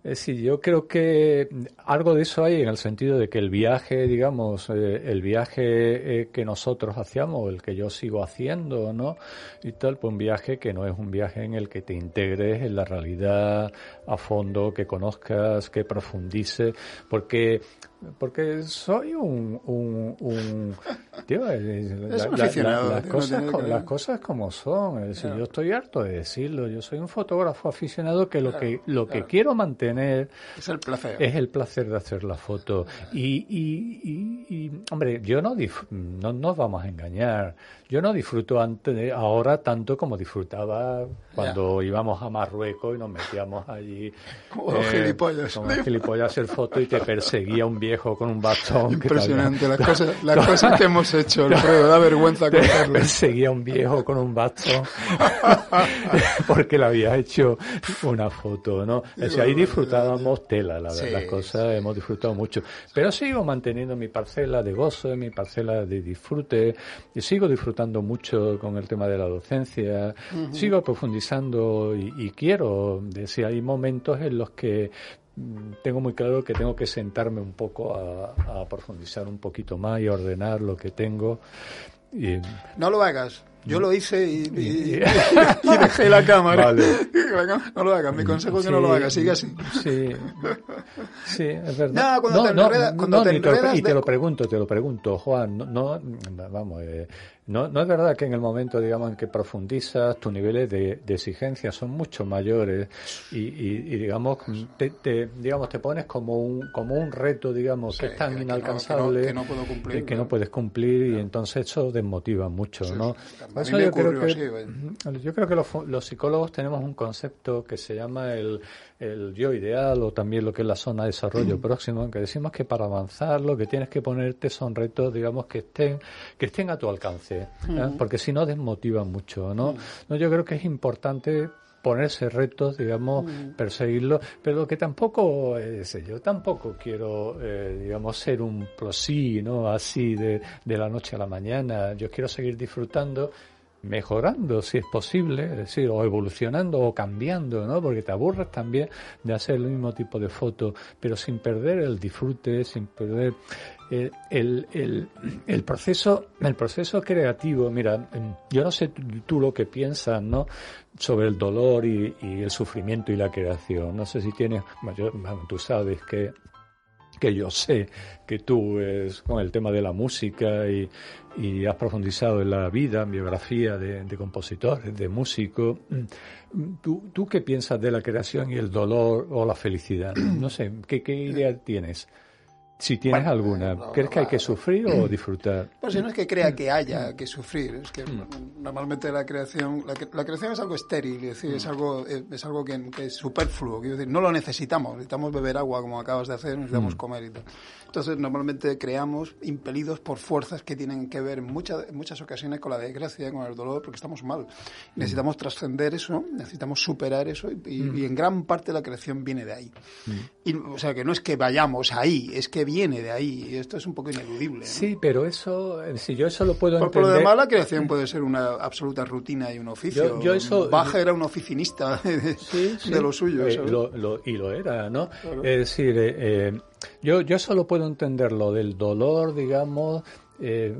es decir, yo creo que algo de eso hay en el sentido de que el viaje, digamos, eh, el viaje eh, que nosotros hacíamos, el que yo sigo haciendo, ¿no? Y tal, pues un viaje que no es un viaje en el que te integres en la realidad a fondo, que conozcas, que profundices, porque porque soy un, un, un tío, las, cosas, las cosas como son. Es decir, yo estoy harto de decirlo. Yo soy un fotógrafo aficionado que lo que lo que quiero mantener es el placer. Es el placer de hacer la foto. Y, y, y, hombre, yo no, no nos vamos a engañar. Yo no disfruto antes ahora tanto como disfrutaba cuando íbamos a Marruecos y nos metíamos allí. Como eh, gilipollas. Como gilipollas hacer foto y te perseguía un viejo con un bastón. Impresionante, las, (laughs) cosas, las cosas que hemos hecho, Alfredo, da vergüenza (laughs) contarlo. perseguía un viejo con un bastón (laughs) porque le había hecho una foto, ¿no? Es ahí disfrutábamos tela, la verdad, las cosas hemos disfrutado mucho. Pero sigo manteniendo mi parcela de gozo, mi parcela de disfrute, y sigo disfrutando mucho con el tema de la docencia, sigo profundizando y, quiero, decir, hay momentos en los que tengo muy claro que tengo que sentarme un poco a, profundizar un poquito más y ordenar lo que tengo. Y, no lo hagas. Yo lo hice (laughs) y, dejé la cámara. (laughs) No lo hagas, mi consejo es que no lo hagas, sigue así. Sí, sí es verdad. No, cuando no, te, y te lo pregunto, te lo pregunto, Juan, no, vamos, eh, no, no es verdad que en el momento, digamos, en que profundizas, tus niveles de, exigencia son mucho mayores y, y, digamos, te, te, digamos, te pones como un, como un reto, digamos, que es tan inalcanzable que no, puedo cumplir, que, no puedes cumplir y entonces eso desmotiva mucho, ¿no? yo, creo que, yo creo que los, los psicólogos tenemos un concepto que se llama el, el yo ideal o también lo que es la zona de desarrollo (clears throat) próximo, en que decimos que para avanzar lo que tienes que ponerte son retos, digamos, que estén, que estén a tu alcance, ¿eh? porque si no desmotivan mucho, ¿no? ¿no? Yo creo que es importante ponerse retos, digamos, perseguirlos, pero lo que tampoco, es, yo tampoco quiero, eh, digamos, ser un prosí, ¿no? Así de, de la noche a la mañana. Yo quiero seguir disfrutando mejorando si es posible, es decir, o evolucionando o cambiando, ¿no? Porque te aburres también de hacer el mismo tipo de foto, pero sin perder el disfrute, sin perder el, el, el, proceso, el proceso creativo. Mira, yo no sé tú, lo que piensas, ¿no? Sobre el dolor y, el sufrimiento y la creación. No sé si tienes, tú sabes que (laughs) que yo sé que tú es con el tema de la música y, y has profundizado en la vida, en biografía de, de compositores, de músicos. ¿Tú, ¿Tú qué piensas de la creación y el dolor o la felicidad? (clears throat) No sé, ¿qué, qué idea tienes? Si tienes alguna, ¿crees que hay que sufrir o disfrutar? Pues si no es que crea que haya que sufrir, es que mm. normalmente la creación, la, creación es algo estéril, es decir, es mm. algo, es, algo que, es superfluo, quiero decir, no lo necesitamos, necesitamos beber agua como acabas de hacer, necesitamos mm. comer y tal. Entonces, normalmente creamos impelidos por fuerzas que tienen que ver en muchas, muchas ocasiones con la desgracia, con el dolor, porque estamos mal. Necesitamos trascender eso, necesitamos superar eso y, en gran parte la creación viene de ahí. Y, o sea, que no es que vayamos ahí, es que viene de ahí. Y esto es un poco ineludible. Sí, pero eso, eh, si yo eso lo puedo por, entender. Por lo demás, la creación puede ser una absoluta rutina y un oficio. Yo, eso, Baja era un oficinista (laughs) de, lo suyo. Eh, y lo era, ¿no? Es decir, eh, yo, yo solo puedo entender lo del dolor, digamos,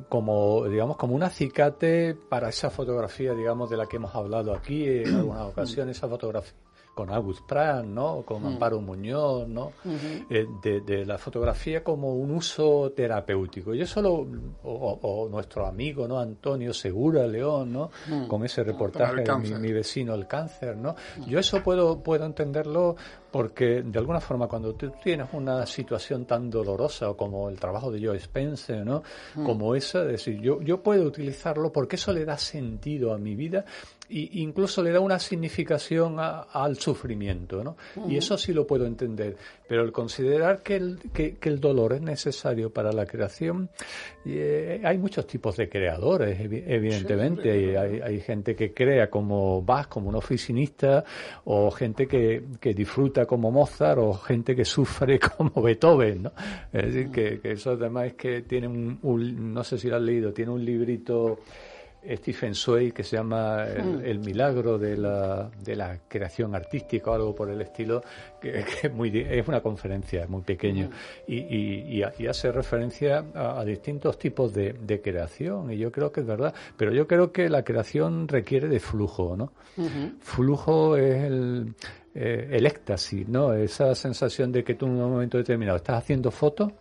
como digamos como un acicate para esa fotografía digamos de la que hemos hablado aquí en algunas (clears throat) ocasiones esa fotografía con August Prat, ¿no? Con mm. Amparo Muñoz, ¿no? Eh, de, la fotografía como un uso terapéutico. Yo solo, o, nuestro amigo, ¿no? Antonio Segura León, ¿no? Mm. Con ese reportaje de mi, mi, vecino el cáncer, ¿no? Yo eso puedo, puedo entenderlo porque de alguna forma cuando tú tienes una situación tan dolorosa como el trabajo de Joe Spencer, ¿no? Mm. Como esa, es decir, yo, yo puedo utilizarlo porque eso le da sentido a mi vida e incluso le da una significación al sufrimiento, ¿no? Y eso sí lo puedo entender. Pero el considerar que el, que, el dolor es necesario para la creación, eh, hay muchos tipos de creadores, evidentemente. hay, hay, gente que crea como Bach, como un oficinista, o gente que, que disfruta como Mozart, o gente que sufre (laughs) como Beethoven, ¿no? Es decir, que, que eso además es que tiene un, un, no sé si lo has leído, tiene un librito Stephen Sway que se llama mm. el, milagro de la, de la, creación artística o algo por el estilo, que, (laughs) es, muy, es una conferencia muy pequeña mm. y, y, hace referencia a, distintos tipos de, de, creación y yo creo que es verdad, pero yo creo que la creación requiere de flujo, ¿no? Flujo es el, eh, el éxtasis, ¿no? Esa sensación de que tú en un momento determinado estás haciendo fotos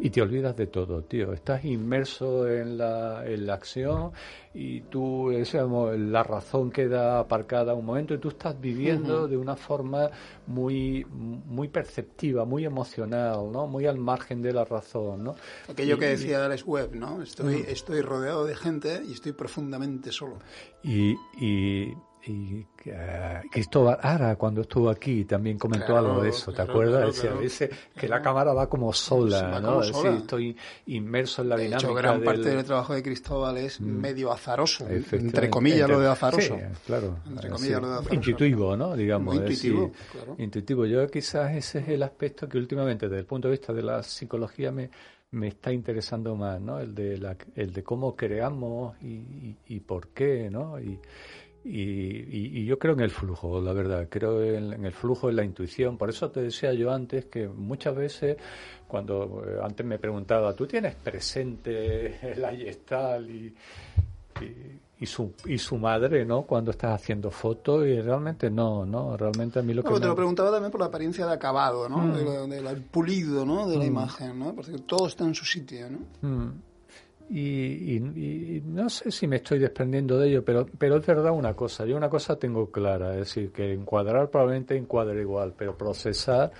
y te olvidas de todo, tío. Estás inmerso en la, en la acción y tú, la razón queda aparcada un momento y tú estás viviendo de una forma muy, muy perceptiva, muy emocional, ¿no? Muy al margen de la razón, ¿no? Aquello que decía Alex Webb, ¿no? Estoy, estoy rodeado de gente y estoy profundamente solo. y, y y uh, Cristóbal Ara, cuando estuvo aquí, también comentó algo de eso, ¿te acuerdas? Decía, dice que la cámara va como sola, ¿no? estoy inmerso en la de dinámica. Hecho, gran parte del trabajo de Cristóbal es mm. medio azaroso, entre comillas lo de azaroso. Sí, claro. Entre comillas lo de azaroso. Intuitivo, ¿no? Digamos. intuitivo, claro. Intuitivo. Yo quizás ese es el aspecto que últimamente, desde el punto de vista de la psicología, me, me está interesando más, ¿no? El de, la, el de cómo creamos y, y, y por qué, ¿no? Y, y, y, yo creo en el flujo, la verdad, creo en, el flujo, en la intuición. Por eso te decía yo antes que muchas veces, cuando eh, antes me preguntaba, ¿tú tienes presente el Ayestal y, y, su, y su madre, ¿no? Cuando estás haciendo fotos y realmente no, ¿no? Realmente a mí lo que... te lo preguntaba también por la apariencia de acabado, ¿no? Mm. Del pulido, ¿no? De la mm. imagen, ¿no? Porque todo está en su sitio, ¿no? Mm. Y, no sé si me estoy desprendiendo de ello, pero, pero es verdad una cosa, yo una cosa tengo clara, es decir, que encuadrar probablemente encuadra igual, pero procesar,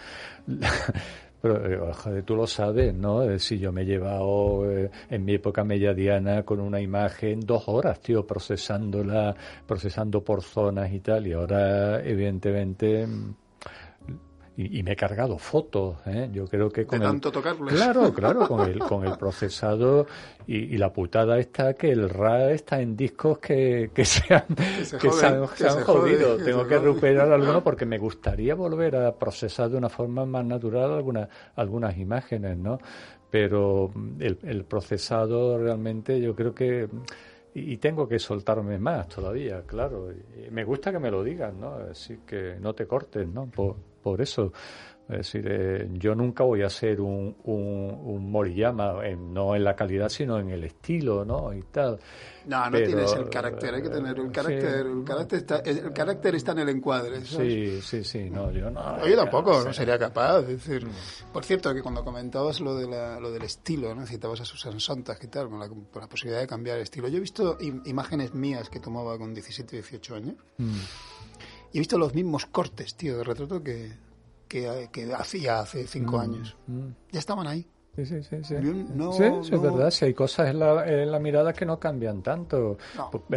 (laughs) pero eh, tú lo sabes, ¿no? Es decir, yo me he llevado eh, en mi época mediadiana con una imagen dos horas, tío, procesándola, procesando por zonas y tal, y ahora evidentemente y, me he cargado fotos. ¿eh? Yo creo que con de el, tanto tocarles. Claro, (laughs) claro, con el, con el procesado y, la putada está que el RA está en discos que, que se han, que se, han, jodido. Tengo que recuperar algunos porque me gustaría volver a procesar de una forma más natural algunas, algunas imágenes, ¿no? Pero el, el procesado realmente yo creo que y, tengo que soltarme más todavía, claro. me gusta que me lo digan, ¿no? Así que no te cortes, ¿no? Por, por eso. Es decir, eh, yo nunca voy a ser un, un, un Moriyama, no en la calidad, sino en el estilo, ¿no? Y tal. No, no tienes el carácter, hay que tener el carácter. El, carácter está, el carácter está en el encuadre. Sí, sí, sí, no, yo no. Yo tampoco, no sería capaz. Es decir, por cierto, que cuando comentabas lo, de la, lo del estilo, ¿no? citabas a Susan Sontag y tal, con la, la posibilidad de cambiar el estilo. Yo he visto imágenes mías que tomaba con 17, 18 años. Mm. Y he visto los mismos cortes, tío, de retrato que, que, hacía hace cinco mm, años. Mm. Ya estaban ahí. Sí, sí, sí. Sí, sí, es verdad. Si hay cosas en la, en la mirada que no cambian tanto.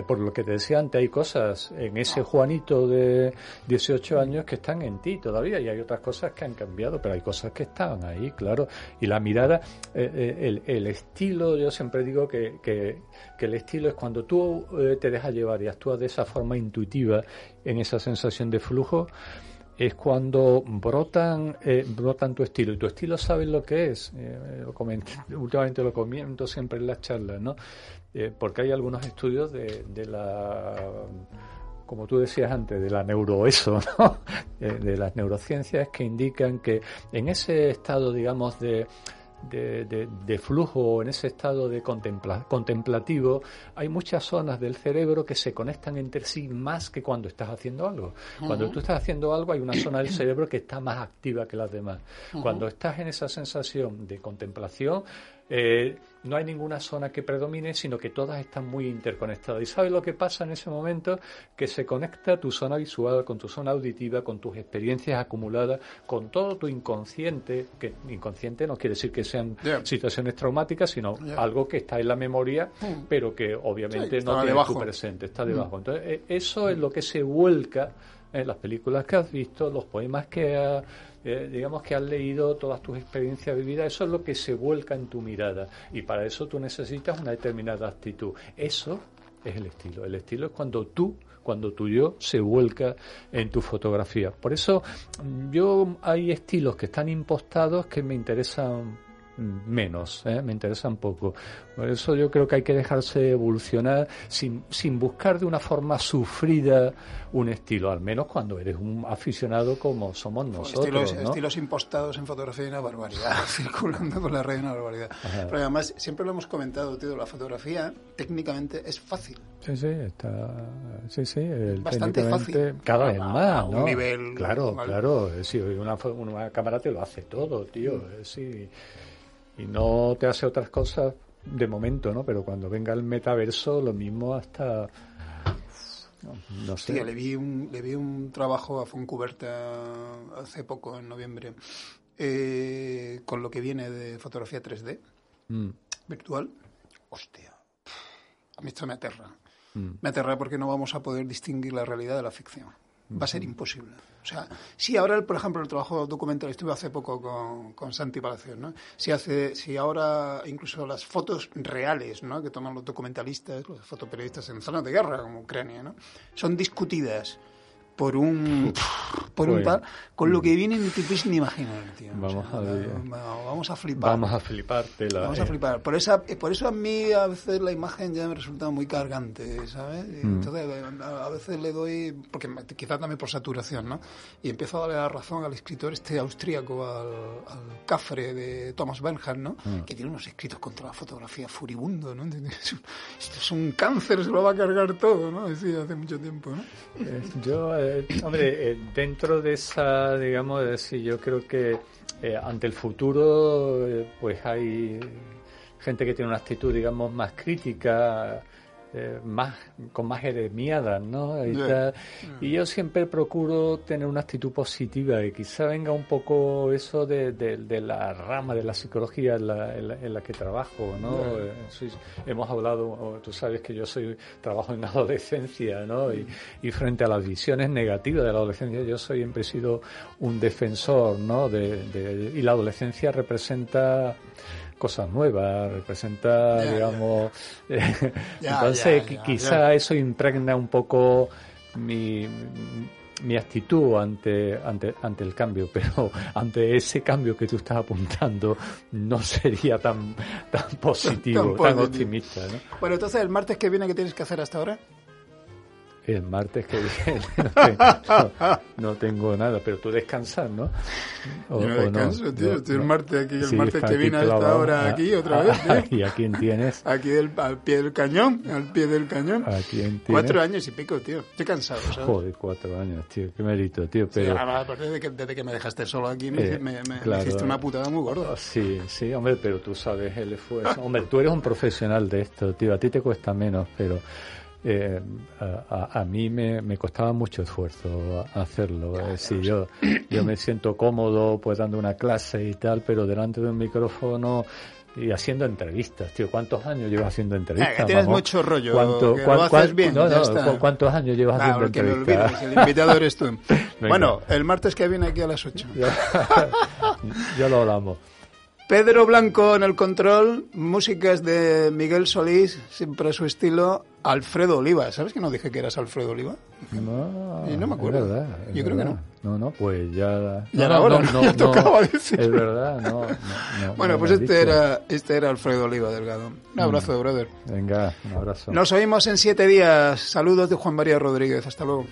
Por, lo que te decía antes, hay cosas en ese Juanito de 18 años que están en ti todavía y hay otras cosas que han cambiado, pero hay cosas que estaban ahí, claro. Y la mirada, eh, eh, el, el, estilo, yo siempre digo que, que, que, el estilo es cuando tú eh, te dejas llevar y actúas de esa forma intuitiva en esa sensación de flujo es cuando brotan, eh, brotan tu estilo. Y tu estilo sabes lo que es. Eh, lo (laughs) últimamente lo comento siempre en las charlas, ¿no? Eh, porque hay algunos estudios de, de la como tú decías antes, de la neuroeso, (laughs) ¿no? de las neurociencias que indican que en ese estado, digamos, de, de, flujo, en ese estado de contemplativo, hay muchas zonas del cerebro que se conectan entre sí más que cuando estás haciendo algo. Cuando tú estás haciendo algo hay una zona del cerebro que está más activa que las demás. Cuando estás en esa sensación de contemplación, eh, no hay ninguna zona que predomine, sino que todas están muy interconectadas. ¿Y sabes lo que pasa en ese momento? Que se conecta tu zona visual con tu zona auditiva, con tus experiencias acumuladas, con todo tu inconsciente, que inconsciente no quiere decir que sean situaciones traumáticas, sino algo que está en la memoria, mm. pero que obviamente no tiene tu presente, está debajo. Mm. Entonces, eh, eso es lo que se vuelca en las películas que has visto, los poemas que has eh, digamos que has leído todas tus experiencias vividas, eso es lo que se vuelca en tu mirada y para eso tú necesitas una determinada actitud. Eso es el estilo. El estilo es cuando tú cuando tu yo se vuelca en tu fotografía. Por eso yo hay estilos que están impostados que me interesan menos, ¿eh? me interesan poco. Por eso yo creo que hay que dejarse evolucionar sin, sin buscar de una forma sufrida un estilo, al menos cuando eres un aficionado como somos nosotros. Estilos, estilos impostados en fotografía y una barbaridad, (laughs) circulando por la red una barbaridad. Pero además, siempre lo hemos comentado, tío, la fotografía técnicamente es fácil. Sí, sí, está. Sí, sí, bastante fácil. Cada vez más, un nivel. Claro, claro. Sí, una, una cámara te lo hace todo, tío. Mm. Sí y no te hace otras cosas de momento, ¿no? Pero cuando venga el metaverso, lo mismo hasta... No, sé. le vi, un, le vi un trabajo a Foncuberta hace poco, en noviembre, eh, con lo que viene de fotografía 3D mm. virtual. Hostia, a mí esto me aterra. Mm. Me aterra porque no vamos a poder distinguir la realidad de la ficción. Va a ser imposible. O sea, si ahora, por ejemplo, el trabajo documental, estuve hace poco con, con Santi Palacios, ¿no? Si, hace, si ahora incluso las fotos reales, ¿no? Que toman los documentalistas, los fotoperiodistas en zonas de guerra, como Ucrania, ¿no? Son discutidas por un por un par. Con lo que viene ni te puedes ni imaginar tío. Vamos a ver. vamos a flipar. Vamos a flipar vamos a eh. flipar. Por esa por eso a mí a veces la imagen ya me resulta muy cargante sabes mm. entonces a veces le doy porque quizás también por saturación no y empiezo a darle la razón al escritor este austríaco al, al cafre de Thomas Bernhard no mm. que tiene unos escritos contra la fotografía furibundo no (laughs) esto es un cáncer se lo va a cargar todo no decía hace mucho tiempo no eh, yo eh, hombre, eh, dentro de esa, digamos, sí, yo creo que eh, ante el futuro, pues hay gente que tiene una actitud, digamos, más crítica eh, más con más jeremiadas, ¿no? Y, yo siempre procuro tener una actitud positiva y quizá venga un poco eso de, la rama de la psicología en la, que trabajo, ¿no? Eh, hemos hablado, tú sabes que yo soy trabajo en (laughs) adolescencia, ¿no? Y, y, frente a las visiones negativas de la adolescencia, yo siempre he sido un defensor, ¿no? de, y la adolescencia representa cosas nuevas, representa, digamos... (laughs) entonces, quizá eso impregna un poco mi, mi actitud ante, ante, ante el cambio, (laughs) pero ante ese cambio que tú estás apuntando no sería tan, tan (laughs) positivo, tan, optimista. Bueno, entonces el martes que viene, ¿qué tienes que hacer hasta ahora? El martes que viene (laughs) no, tengo, nada, pero tú descansas, ¿no? O, Yo no descanso, tío. Estoy el martes aquí, el martes que viene a esta hora aquí otra vez. (laughs) ¿Y a quién tienes? Aquí al pie del cañón, al pie del cañón. ¿A quién tienes? Cuatro años y pico, tío. Estoy cansado, ¿sabes? Joder, cuatro años, tío. Qué mérito, tío. Pero... Sí, aparte desde que, desde que me dejaste solo aquí me, eh, me, me, hiciste una putada muy gorda. Sí, sí, hombre, pero tú sabes el esfuerzo. Hombre, tú eres un profesional de esto, tío. A ti te cuesta menos, pero eh, a, mí me, me, costaba mucho esfuerzo hacerlo. Eh, yo, yo me siento cómodo pues dando una clase y tal, pero delante de un micrófono y haciendo entrevistas, tío. ¿Cuántos años llevas haciendo entrevistas? Eh, tienes mucho rollo. ¿Cuánto, bien, ¿Cuántos años llevas haciendo entrevistas? el invitado eres tú. (laughs) bueno, el martes que viene aquí a las 8. (laughs) ya lo hablamos. Pedro Blanco en el control, músicas de Miguel Solís, siempre a su estilo. Alfredo Oliva, ¿sabes que no dije que eras Alfredo Oliva? No, no me acuerdo. Yo creo que no. No, no, pues ya. Ya no, ahora, (laughs) no, tocaba decir. Es verdad, no. bueno, pues este era, este era Alfredo Oliva Delgado. Un abrazo, mm. brother. Venga, un abrazo. Nos oímos en siete días. Saludos de Juan María Rodríguez. Hasta luego.